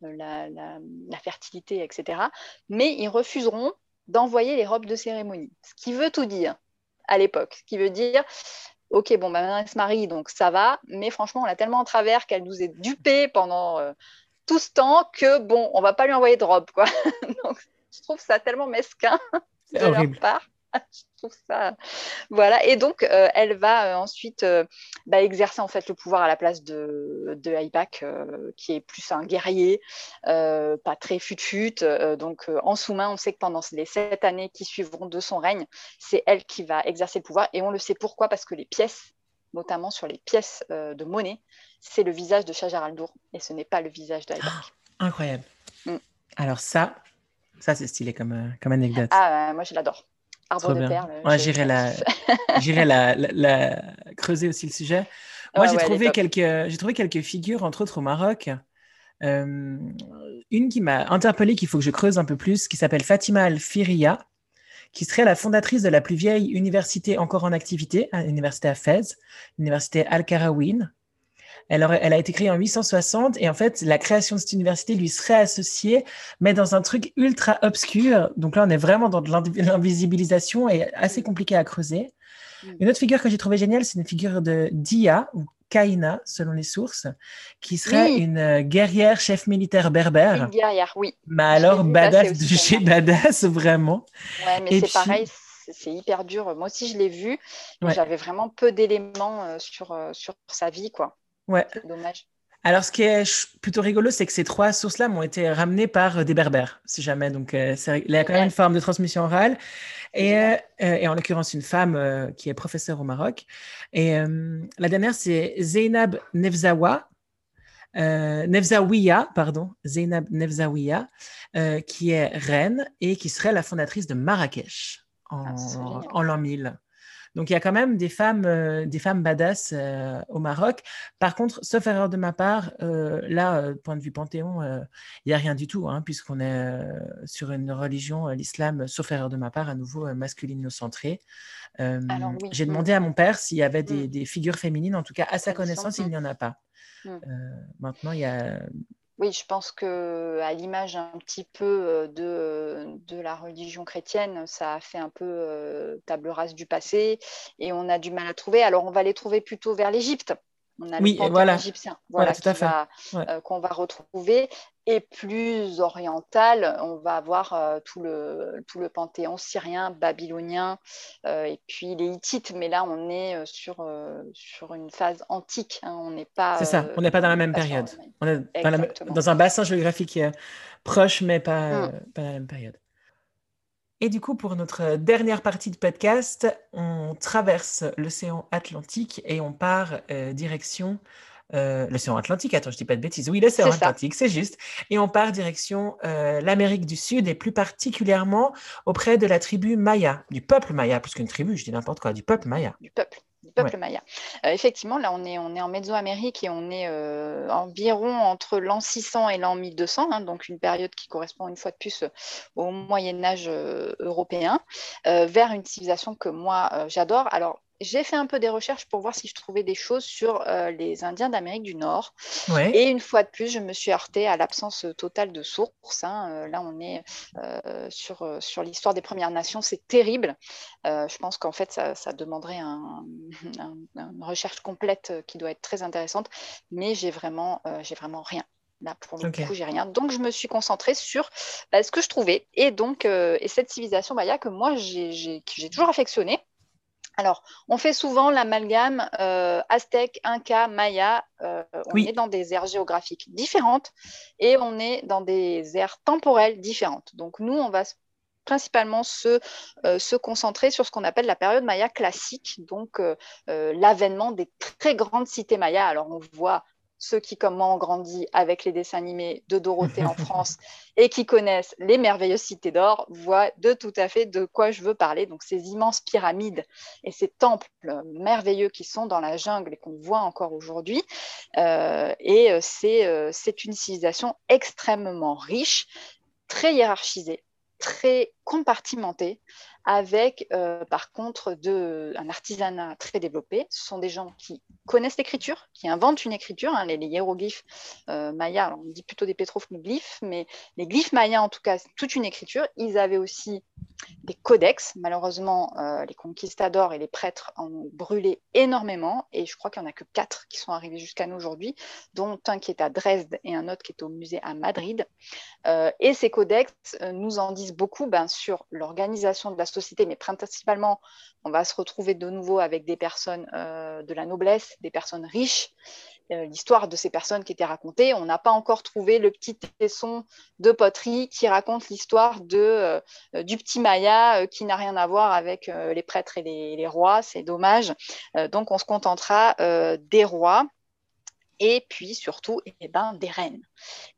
euh, la, fertilité, etc. Mais ils refuseront d'envoyer les robes de cérémonie. Ce qui veut tout dire à l'époque. Ce qui veut dire, ok, bon, bah, maintenant elle se marie, donc ça va, mais franchement, on l'a tellement en travers qu'elle nous est dupée pendant euh, tout ce temps que, bon, on va pas lui envoyer de robe, quoi. donc, je trouve ça tellement mesquin de leur part. je trouve ça. Voilà. Et donc, euh, elle va euh, ensuite euh, bah, exercer en fait le pouvoir à la place de, de qui est plus un guerrier, pas très fut-fut. donc, en sous-main, on sait que pendant les sept années qui suivront de son règne, c'est elle qui va exercer le pouvoir. Et on le sait pourquoi Parce que les pièces, notamment sur les pièces de monnaie, c'est le visage de Shajar al-Dour et ce n'est pas le visage d'Aïbak. incroyable. Mm. Alors, ça, ça c'est stylé comme, comme anecdote. Ah, moi, je l'adore. Arbre de perles. Ouais, j'irai la, la, creuser aussi le sujet. Moi, j'ai trouvé, quelques, trouvé quelques figures, entre autres au Maroc. Euh, une qui m'a interpellée, qu'il faut que je creuse un peu plus, qui s'appelle Fatima Al-Firia, qui serait la fondatrice de la plus vieille université encore en activité, l'université à Fès, l'université Al-Karawin, elle, elle a été créée en 860 et en fait, la création de cette université lui serait associée, mais dans un truc ultra obscur. Donc là, on est vraiment dans de l'invisibilisation et assez compliqué à creuser. Mm. Une autre figure que j'ai trouvée géniale, c'est une figure de Dia ou Kaina, selon les sources, qui serait une euh, guerrière chef militaire berbère. Une guerrière, oui. Mais alors, badass de chez badass, vraiment. Ouais, mais c'est pareil, c'est hyper dur. Moi aussi, je l'ai vu. J'avais vraiment peu d'éléments euh, sur, euh, sur sa vie, quoi. Ouais. dommage. Alors, ce qui est plutôt rigolo, c'est que ces trois sources-là m'ont été ramenées par euh, des berbères, si jamais. Donc, euh, il y a quand même une forme de transmission orale. Et, euh, et en l'occurrence, une femme qui est professeure au Maroc. Et la dernière, c'est Zainab Nevzawa, Nevzawiya, pardon, Zainab Nevzawiya, qui est reine et qui serait la fondatrice de Marrakech en, ah, en l'an 1000. Donc il y a quand même des femmes, euh, des femmes badass euh, au Maroc. Par contre, sauf erreur de ma part, euh, là, point de vue panthéon, il n'y a rien du tout, hein, puisqu'on est sur une religion, l'islam, sauf erreur de ma part, à nouveau masculino-centré. J'ai demandé à mon père s'il y avait des, mm. des, figures féminines, en tout cas à sa connaissance, il n'y en a pas. Mm. maintenant, il y a oui, je pense que à l'image un petit peu de, la religion chrétienne, ça a fait un peu table rase du passé et on a du mal à trouver. Alors on va les trouver plutôt vers l'Égypte On a le panthéon égyptien voilà, qu'on va retrouver. Et plus oriental, on va avoir tout, le, tout le panthéon syrien, babylonien, et puis les Hittites. Mais là, on est sur, sur une phase antique. Hein. On n'est pas. C'est ça, on n'est pas dans la même période. On est dans, un bassin géographique proche, mais pas, mm. pas dans la même période. Et du coup, pour notre dernière partie de podcast, on traverse l'océan Atlantique et on part euh, direction euh, l'océan Atlantique. Attends, je dis pas de bêtises. Oui, l'océan Atlantique, c'est juste. Et on part direction euh, l'Amérique du Sud et plus particulièrement auprès de la tribu Maya, du peuple Maya, plus qu'une tribu, je dis n'importe quoi, du peuple Maya. Du peuple peuple maya. Euh, effectivement, là, on est, on est en Mésoamérique et on est euh, environ entre l'an 600 et l'an 1200, hein, donc une période qui correspond une fois de plus au Moyen Âge euh, européen, vers une civilisation que moi j'adore. Alors, j'ai fait un peu des recherches pour voir si je trouvais des choses sur euh, les Indiens d'Amérique du Nord. Et une fois de plus, je me suis heurtée à l'absence totale de sources. Hein. Euh, là, on est euh, sur, sur l'histoire des Premières Nations. C'est terrible. je pense qu'en fait, ça, demanderait une recherche complète qui doit être très intéressante. Mais j'ai vraiment, j'ai vraiment rien. Là, pour le coup, j'ai rien. Donc, je me suis concentrée sur bah, ce que je trouvais. Et donc, et cette civilisation maya que moi, j'ai toujours affectionnée. Alors, on fait souvent l'amalgame euh, aztèque, inca, maya. Euh, on est dans des aires géographiques différentes et on est dans des aires temporelles différentes. Donc, nous, on va principalement se, euh, se concentrer sur ce qu'on appelle la période maya classique, donc l'avènement des très grandes cités mayas. Alors, on voit ceux qui, comme moi, ont grandi avec les dessins animés de Dorothée en France et qui connaissent les merveilleuses cités d'or, voient de tout à fait de quoi je veux parler. Donc, ces immenses pyramides et ces temples merveilleux qui sont dans la jungle et qu'on voit encore aujourd'hui. Euh, et euh, euh, c'est une civilisation extrêmement riche, très hiérarchisée, très compartimentée, avec euh, par contre un artisanat très développé. Ce sont des gens qui connaissent l'écriture, qui inventent une écriture, hein, les, hiéroglyphes euh, mayas, on dit plutôt des pétroglyphes, mais les glyphes mayas en tout cas, c'est toute une écriture. Ils avaient aussi des codex. Malheureusement, euh, les conquistadors et les prêtres en ont brûlé énormément, et je crois qu'il n'y en a que quatre qui sont arrivés jusqu'à nous aujourd'hui, dont un qui est à Dresde et un autre qui est au musée à Madrid. et ces codex nous en disent beaucoup ben, sur l'organisation de la société, mais principalement, on va se retrouver de nouveau avec des personnes euh, de la noblesse, des personnes riches. Euh, l'histoire de ces personnes qui étaient racontées, on n'a pas encore trouvé le petit tesson de poterie qui raconte l'histoire de, euh, du petit Maya qui n'a rien à voir avec les prêtres et les, rois. C'est dommage. donc, on se contentera des rois et puis surtout eh ben, des reines.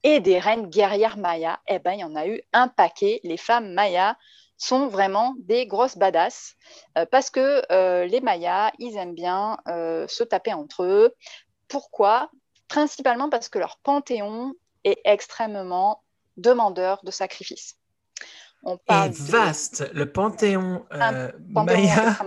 Et des reines guerrières mayas, eh ben, il y en a eu un paquet. Les femmes mayas sont vraiment des grosses badass euh, parce que euh, les Mayas, ils aiment bien euh, se taper entre eux. Pourquoi? Principalement parce que leur panthéon est extrêmement demandeur de sacrifices on est vaste, le panthéon, euh, maya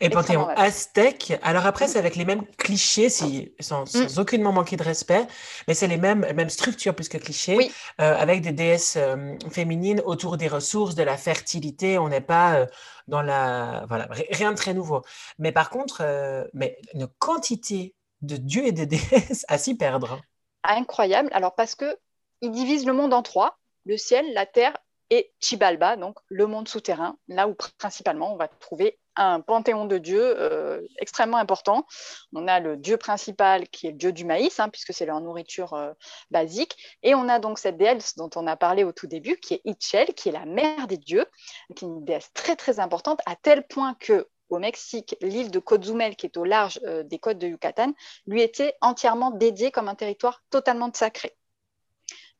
et panthéon aztèque. Alors après, c'est avec les mêmes clichés, si, sans, mm. aucunement manquer de respect, mais c'est les mêmes, mêmes structures plus que clichés, euh, avec des déesses euh, féminines autour des ressources, de la fertilité. On n'est pas dans la... Voilà, rien de très nouveau. Mais par contre, mais une quantité de dieux et de déesses à s'y perdre. Incroyable. Alors parce que ils divisent le monde en trois, le ciel, la terre et Chibalba, donc le monde souterrain, là où principalement on va trouver un panthéon de dieux euh, extrêmement important. On a le dieu principal qui est le dieu du maïs, hein, puisque c'est leur nourriture euh, basique. Et on a donc cette déesse dont on a parlé au tout début, qui est Itchel, qui est la mère des dieux, qui est une déesse très très importante, à tel point que au Mexique, l'île de Cozumel, qui est au large euh, des côtes de Yucatan, lui était entièrement dédiée comme un territoire totalement sacré.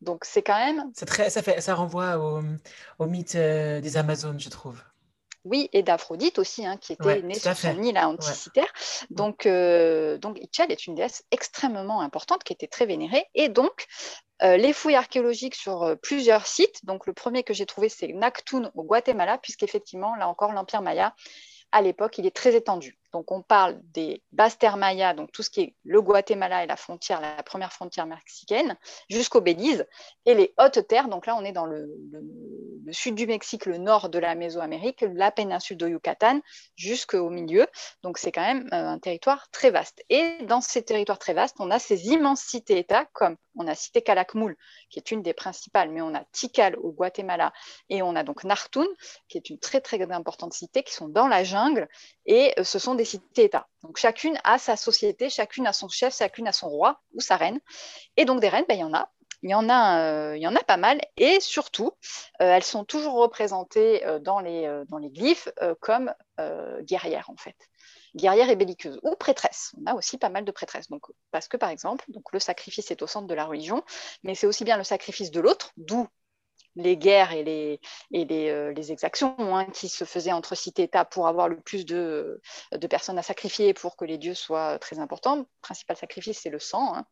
Donc c'est quand même. Très, ça, fait, ça renvoie au, au mythe euh, des Amazones, je trouve. Oui, et d'Aphrodite aussi, hein, qui était née sur son île anticitaire. Donc, euh, donc Itchel est une déesse extrêmement importante qui était très vénérée. Et donc, euh, les fouilles archéologiques sur plusieurs sites. Donc, le premier que j'ai trouvé, c'est Nactun au Guatemala, puisqu'effectivement, là encore, l'Empire Maya à l'époque, il est très étendu. Donc on parle des basses terres mayas, donc tout ce qui est le Guatemala et la frontière, la première frontière mexicaine, jusqu'au Belize, et les hautes terres, donc là on est dans le, sud du Mexique, le nord de la Mésoamérique, la péninsule de Yucatan, jusqu'au milieu. Donc c'est quand même euh, un territoire très vaste. Et dans ces territoires très vastes, on a ces immenses cités-États, comme on a cité Calakmul, qui est une des principales, mais on a Tikal au Guatemala, et on a donc Nartun, qui est une très très importante cité, qui sont dans la jungle, et euh, ce sont des cités-États. Donc chacune a sa société, chacune a son chef, chacune a son roi ou sa reine. Et donc des reines, ben, il y en a. Il y, en a, euh, il y en a pas mal et surtout, euh, elles sont toujours représentées dans, les, dans les glyphes comme guerrières en fait guerrières et belliqueuses ou prêtresses. On a aussi pas mal de prêtresses. Donc, parce que, par exemple, donc, le sacrifice est au centre de la religion, mais c'est aussi bien le sacrifice de l'autre, d'où les guerres et les, euh, exactions hein, qui se faisaient entre cités-États pour avoir le plus de, de, personnes à sacrifier pour que les dieux soient très importants. Le principal sacrifice, c'est le sang. Hein.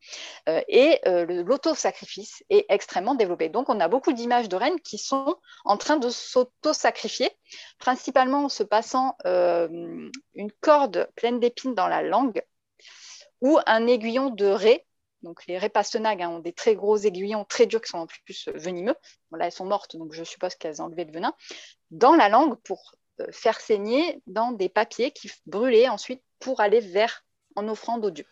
Euh, et euh, l'auto-sacrifice est extrêmement développé. Donc, on a beaucoup d'images de reines qui sont en train de s'auto-sacrifier, principalement en se passant une corde pleine d'épines dans la langue ou un aiguillon de raie donc les répastenag hein, ont des très gros aiguillons très durs qui sont en plus euh, venimeux. là, elles sont mortes, donc je suppose qu'elles ont enlevé le venin. Dans la langue pour euh, faire saigner dans des papiers qui brûlaient ensuite pour aller vers en offrande aux dieux.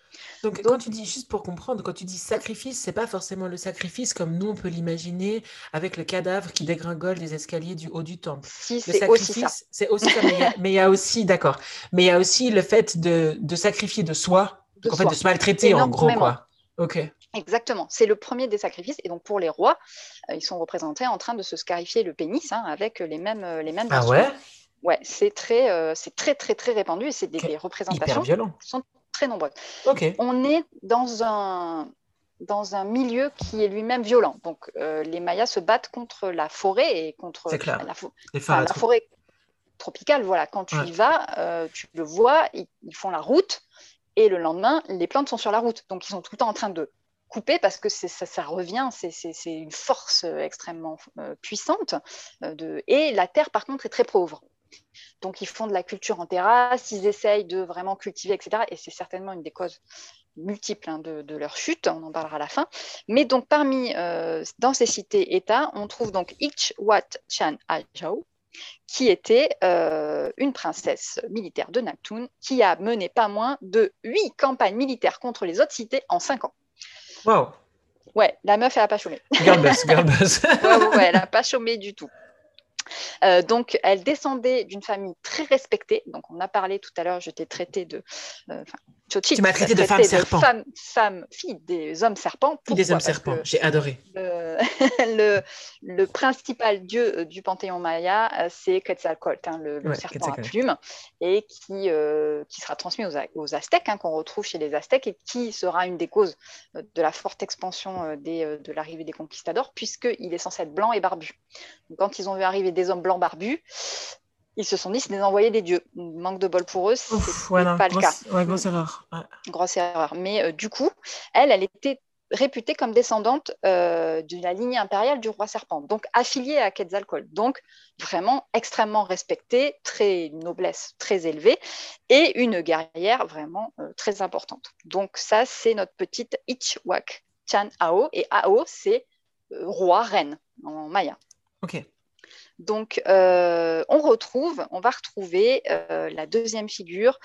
Donc, quand tu dis, juste pour comprendre, quand tu dis sacrifice, c'est pas forcément le sacrifice comme nous on peut l'imaginer avec le cadavre qui dégringole des escaliers du haut du temple. Si, c'est aussi ça. C'est aussi ça, mais il y, a aussi, d'accord, mais il y a aussi le fait de, de sacrifier de soi, en fait de se maltraiter en gros quoi. Ok. Exactement. C'est le premier des sacrifices. Et donc pour les rois, euh, ils sont représentés en train de se scarifier le pénis hein, avec les mêmes euh, les mêmes. Ah ouais? Ouais, c'est très euh, c'est très très très répandu et c'est des, représentations qui sont très nombreuses. Ok. On est dans un dans un milieu qui est lui-même violent. Donc les Mayas se battent contre la forêt et contre la, forêt tropicale. Voilà, quand tu y vas, tu le vois, ils font la route et le lendemain, les plantes sont sur la route. Donc, ils sont tout le temps en train de couper parce que ça, revient, c'est une force euh, extrêmement euh, puissante. Euh. Et la terre, par contre, est très pauvre. Donc, ils font de la culture en terrasse, ils essayent de vraiment cultiver, etc. Et c'est certainement une des causes multiples hein, de, leur chute, on en parlera à la fin. Mais donc, parmi, dans ces cités-États, on trouve donc Ich Wat Chan Ajau, qui était euh, une princesse militaire de Neptune, qui a mené pas moins de huit campagnes militaires contre les autres cités en cinq ans. Wow. Ouais, la meuf, elle n'a pas chômé. Girlboss. ouais, elle n'a pas chômé du tout. Euh, donc, elle descendait d'une famille très respectée. Donc, on a parlé tout à l'heure, je t'ai traité de. Euh, tu m'as traité de femme serpent. Femme, femme, fille des hommes serpents. Fille des hommes serpents, j'ai adoré. Le, le, principal dieu euh, du panthéon maya, c'est Quetzalcoatl, hein, le, serpent à plumes, et qui, euh, qui sera transmis aux, aux Aztèques, hein, qu'on retrouve chez les Aztèques, et qui sera une des causes de la forte expansion des, de l'arrivée des conquistadors, puisqu'il est censé être blanc et barbu. Donc, quand ils ont vu arriver des hommes blancs barbus, ils se sont dit c'est des envoyés des dieux. Manque de bol pour eux, c'est pas le cas. Ouais, grosse erreur. Grosse erreur. Mais euh, du coup, elle, elle était réputée comme descendante euh, de la lignée impériale du roi serpent, donc affiliée à Quetzalcoatl, donc vraiment extrêmement respectée, très noblesse très élevée, et une guerrière vraiment euh, très importante. Donc ça, c'est notre petite Ichwak Chan Ao, et Ao, c'est roi, reine en maya. Ok. Donc, euh, on retrouve, on va retrouver euh, la deuxième figure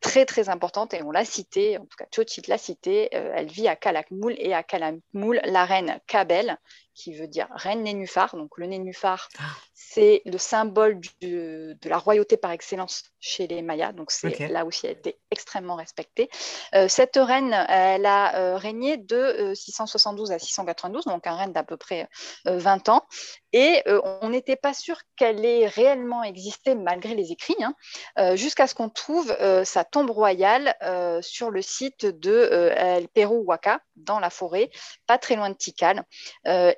très très importante et on l'a citée, en tout cas Chochit l'a citée, euh, elle vit à Kalakmoul et à Kalakmoul, la reine Kabel, qui veut dire reine nénuphar. Donc le nénuphar, ah. c'est le symbole de la royauté par excellence chez les Mayas. Donc c'est là aussi, elle a été extrêmement respectée. Euh, cette reine, elle a euh, régné de 672 euh, à 692, donc un règne d'à peu près 20 ans. Et on n'était pas sûr qu'elle ait réellement existé malgré les écrits, hein, jusqu'à ce qu'on trouve sa tombe royale sur le site de El Perú Huaca, dans la forêt, pas très loin de Tikal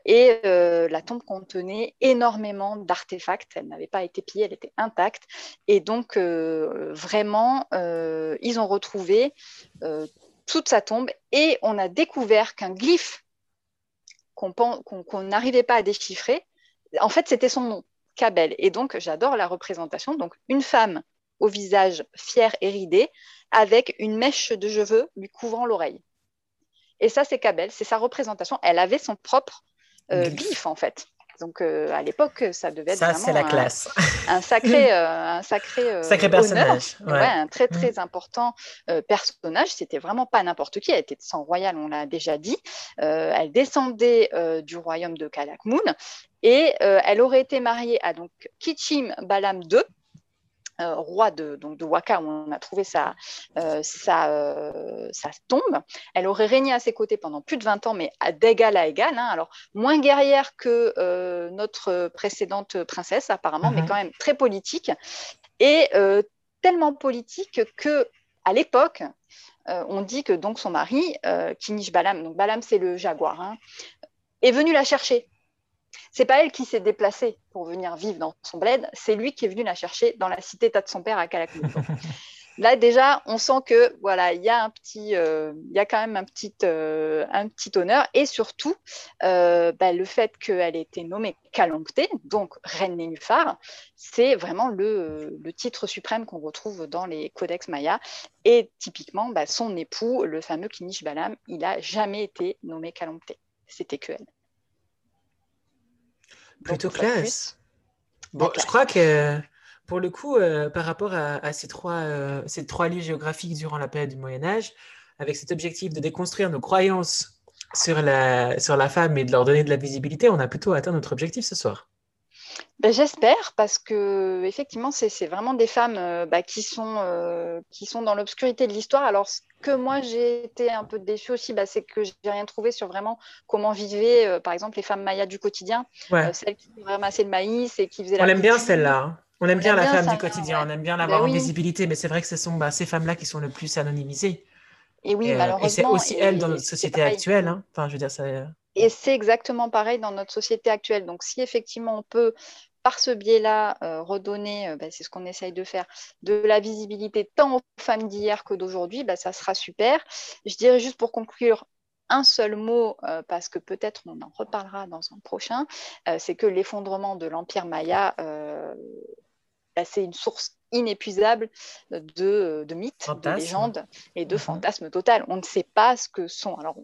et euh, la tombe contenait énormément d'artefacts. Elle n'avait pas été pillée, elle était intacte. Et donc, euh, vraiment, euh, ils ont retrouvé toute sa tombe et on a découvert qu'un glyphe qu'on n'arrivait pas à déchiffrer, en fait, c'était son nom, Kabel. Et donc, j'adore la représentation. Donc, une femme au visage fier et ridé, avec une mèche de cheveux lui couvrant l'oreille. Et ça, c'est Cabel, c'est sa représentation. Elle avait son propre euh, en fait. Donc euh, à l'époque, ça devait être ça, c'est la classe. Un, sacré, euh, un sacré, euh, sacré personnage, ouais. un très très mm. important personnage. C'était vraiment pas n'importe qui. Elle était de sang royal, on l'a déjà dit. elle descendait du royaume de Kalakmoun et elle aurait été mariée à donc Kichim Balam II euh, roi de, donc de Waka, où on a trouvé sa, euh, euh, sa, tombe. Elle aurait régné à ses côtés pendant plus de 20 ans, mais d'égal à égal. Hein. alors, moins guerrière que notre précédente princesse, apparemment, mais mhm. quand même très politique. Et tellement politique que à l'époque, on dit que donc son mari, Kinish Balam, donc Balam c'est le jaguar, hein, est venu la chercher c'est pas elle qui s'est déplacée pour venir vivre dans son bled, c'est lui qui est venu la chercher dans la cité de son père à Calacoum. Là déjà, on sent que voilà, il y a un petit, euh, il y a quand même un petit, euh, un petit honneur et surtout euh, bah, le fait qu'elle ait été nommée Kalampté, donc reine Nénuphar, c'est vraiment le, titre suprême qu'on retrouve dans les codex mayas. Et typiquement, bah, son époux, le fameux Kinish Balam, il a jamais été nommé Kalampté. C'était que elle. Plutôt classe. Bon, je crois que pour le coup, euh, par rapport à, ces, trois, euh, ces trois lieux géographiques durant la période du Moyen Âge, avec cet objectif de déconstruire nos croyances sur la, sur la femme et de leur donner de la visibilité, on a plutôt atteint notre objectif ce soir. Ben, j'espère parce que effectivement c'est vraiment des femmes euh, bah, qui, sont, euh, qui sont dans l'obscurité de l'histoire. Alors ce que moi j'ai été un peu déçue aussi, bah, c'est que j'ai rien trouvé sur vraiment comment vivaient euh, par exemple les femmes mayas du quotidien, celles qui ramassaient le maïs et qui faisaient. On aime bien celle-là. Hein. On aime bien la femme du quotidien, on aime bien l'avoir ben en visibilité, mais c'est vrai que ce sont bah, ces femmes-là qui sont le plus anonymisées. Et oui, malheureusement. Et c'est aussi elles dans notre société actuelle. Hein. Enfin, je veux dire, ça. Et c'est exactement pareil dans notre société actuelle. Donc, si effectivement on peut, par ce biais-là, euh, redonner, euh, bah, c'est ce qu'on essaye de faire, de la visibilité tant aux femmes d'hier que d'aujourd'hui, bah, ça sera super. Je dirais juste pour conclure un seul mot, euh, parce que peut-être on en reparlera dans un prochain, c'est que l'effondrement de l'Empire Maya, bah, c'est une source inépuisable de, mythes, de légendes et de mhm. fantasmes total. On ne sait pas ce que sont. Alors,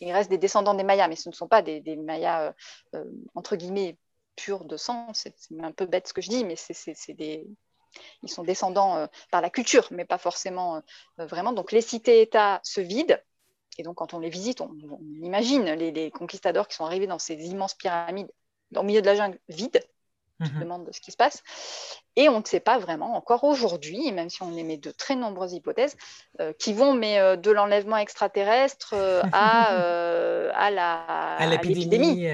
il reste des descendants des Mayas, mais ce ne sont pas des, Mayas, euh, euh, entre guillemets, purs de sang. C'est un peu bête ce que je dis, mais c'est des... Ils sont descendants euh, par la culture, mais pas forcément vraiment. Donc les cités-États se vident. Et donc quand on les visite, on, imagine les, les, conquistadors qui sont arrivés dans ces immenses pyramides au milieu de la jungle vide, qui mhm. demande de ce qui se passe. Et on ne sait pas vraiment encore aujourd'hui, même si on émet de très nombreuses hypothèses, euh, qui vont mais, euh, de l'enlèvement extraterrestre euh, à, à, la à l'épidémie.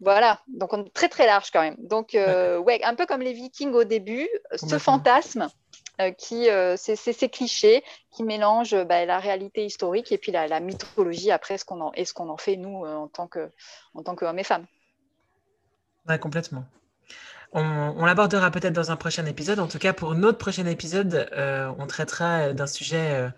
Voilà, donc on est très très large quand même. Donc ouais, un peu comme les Vikings au début, ce fantasme. qui c'est ces clichés qui mélangent bah, la réalité historique et puis la, la mythologie après ce qu'on en, et ce qu'on en fait nous en tant que en tant qu'hommes et femmes. Ouais, complètement. On, l'abordera peut-être dans un prochain épisode. En tout cas, pour notre prochain épisode, euh, on traitera d'un sujet euh,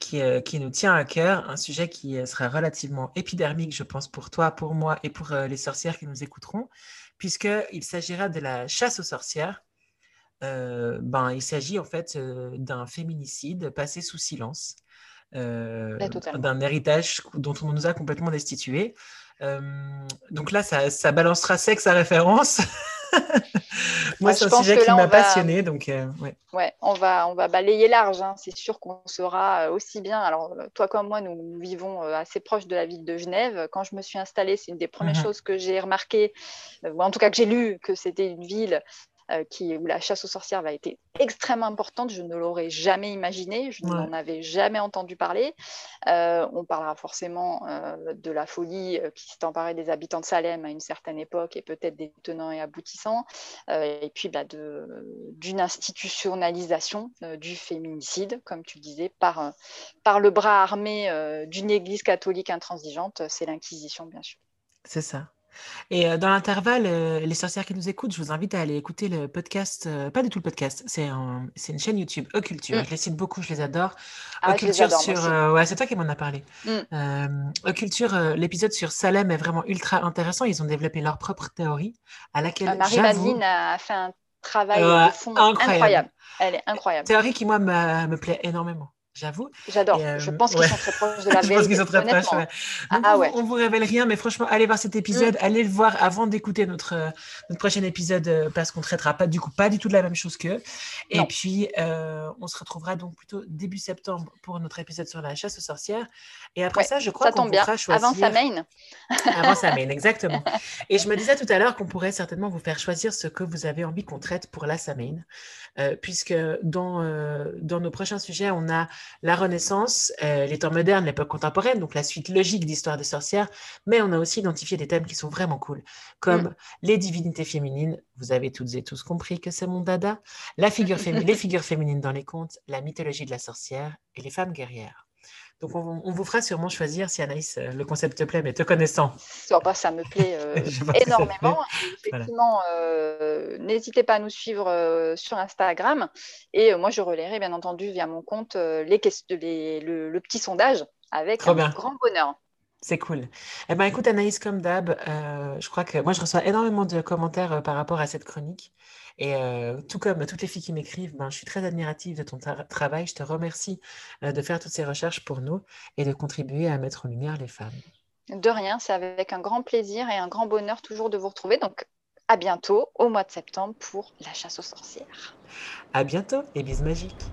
qui, euh, qui, nous tient à cœur, un sujet qui sera relativement épidermique, je pense, pour toi, pour moi et pour les sorcières qui nous écouteront, puisqu'il s'agira de la chasse aux sorcières. ben, il s'agit en fait d'un féminicide passé sous silence, d'un héritage dont on nous a complètement destitué. donc là, ça, ça balancera sexe à référence. Moi, c'est un sujet qui m'a passionné, donc euh, ouais. ouais. on va on va balayer large. Hein. C'est sûr qu'on sera euh, aussi bien. Alors euh, toi comme moi, nous, vivons assez proche de la ville de Genève. Quand je me suis installée, c'est une des premières mhm. choses que j'ai remarqué, ou en tout cas que j'ai lu, que c'était une ville euh, qui, où la chasse aux sorcières va être extrêmement importante. Je ne l'aurais jamais imaginé, je n'en avais jamais entendu parler. Euh, on parlera forcément euh, de la folie qui s'est emparée des habitants de Salem à une certaine époque et peut-être des tenants et aboutissants, et puis bah, d'une institutionnalisation du féminicide, comme tu disais, par, par le bras armé d'une église catholique intransigeante, c'est l'Inquisition, bien sûr. C'est ça. Et euh, dans l'intervalle, euh, les sorcières qui nous écoutent, je vous invite à aller écouter le podcast, euh, pas du tout le podcast, c'est une chaîne YouTube, Occulture. Mm. Je les cite beaucoup, je les adore. Ah, Occulture sur, ouais, c'est toi qui m'en as parlé. Mm. Occulture, l'épisode sur Salem est vraiment ultra intéressant. Ils ont développé leur propre théorie à laquelle Marie-Madeleine a fait un travail de fond incroyable. Elle est incroyable. Théorie qui, moi, me plaît énormément j'avoue. J'adore. je euh, pense qu'ils sont très proches de la vérité. je pense qu'ils sont très proches. Ah, on, ne vous révèle rien, mais franchement, allez voir cet épisode, mm. allez le voir avant d'écouter notre, euh, notre prochain épisode euh, parce qu'on traitera pas du coup pas du tout de la même chose qu'eux. Et puis, on se retrouvera donc plutôt début septembre pour notre épisode sur la chasse aux sorcières. Et après ça, je crois qu'on pourra choisir. Avant sa main. avant sa main, exactement. Et je me disais tout à l'heure qu'on pourrait certainement vous faire choisir ce que vous avez envie qu'on traite pour la Samaine, puisque dans, dans nos prochains sujets, on a la Renaissance, euh, les temps modernes, l'époque contemporaine, donc la suite logique d'histoire des sorcières, mais on a aussi identifié des thèmes qui sont vraiment cool, comme mm. les divinités féminines, vous avez toutes et tous compris que c'est mon dada, la figure les figures féminines dans les contes, la mythologie de la sorcière et les femmes guerrières. Donc, on, vous fera sûrement choisir si Anaïs, euh, le concept te plaît, mais te connaissant. ça me plaît euh, énormément. Effectivement, euh, n'hésitez pas à nous suivre sur Instagram. Et moi, je relayerai bien entendu via mon compte les, les, le, petit sondage avec un grand bonheur. C'est cool. Eh ben, écoute, Anaïs, comme d'hab, je crois que moi, je reçois énormément de commentaires par rapport à cette chronique. Et euh, tout comme toutes les filles qui m'écrivent, ben, je suis très admirative de ton travail. Je te remercie euh, de faire toutes ces recherches pour nous et de contribuer à mettre en lumière les femmes. De rien, c'est avec un grand plaisir et un grand bonheur toujours de vous retrouver. Donc, à bientôt au mois de septembre pour la chasse aux sorcières. À bientôt et bisous magiques.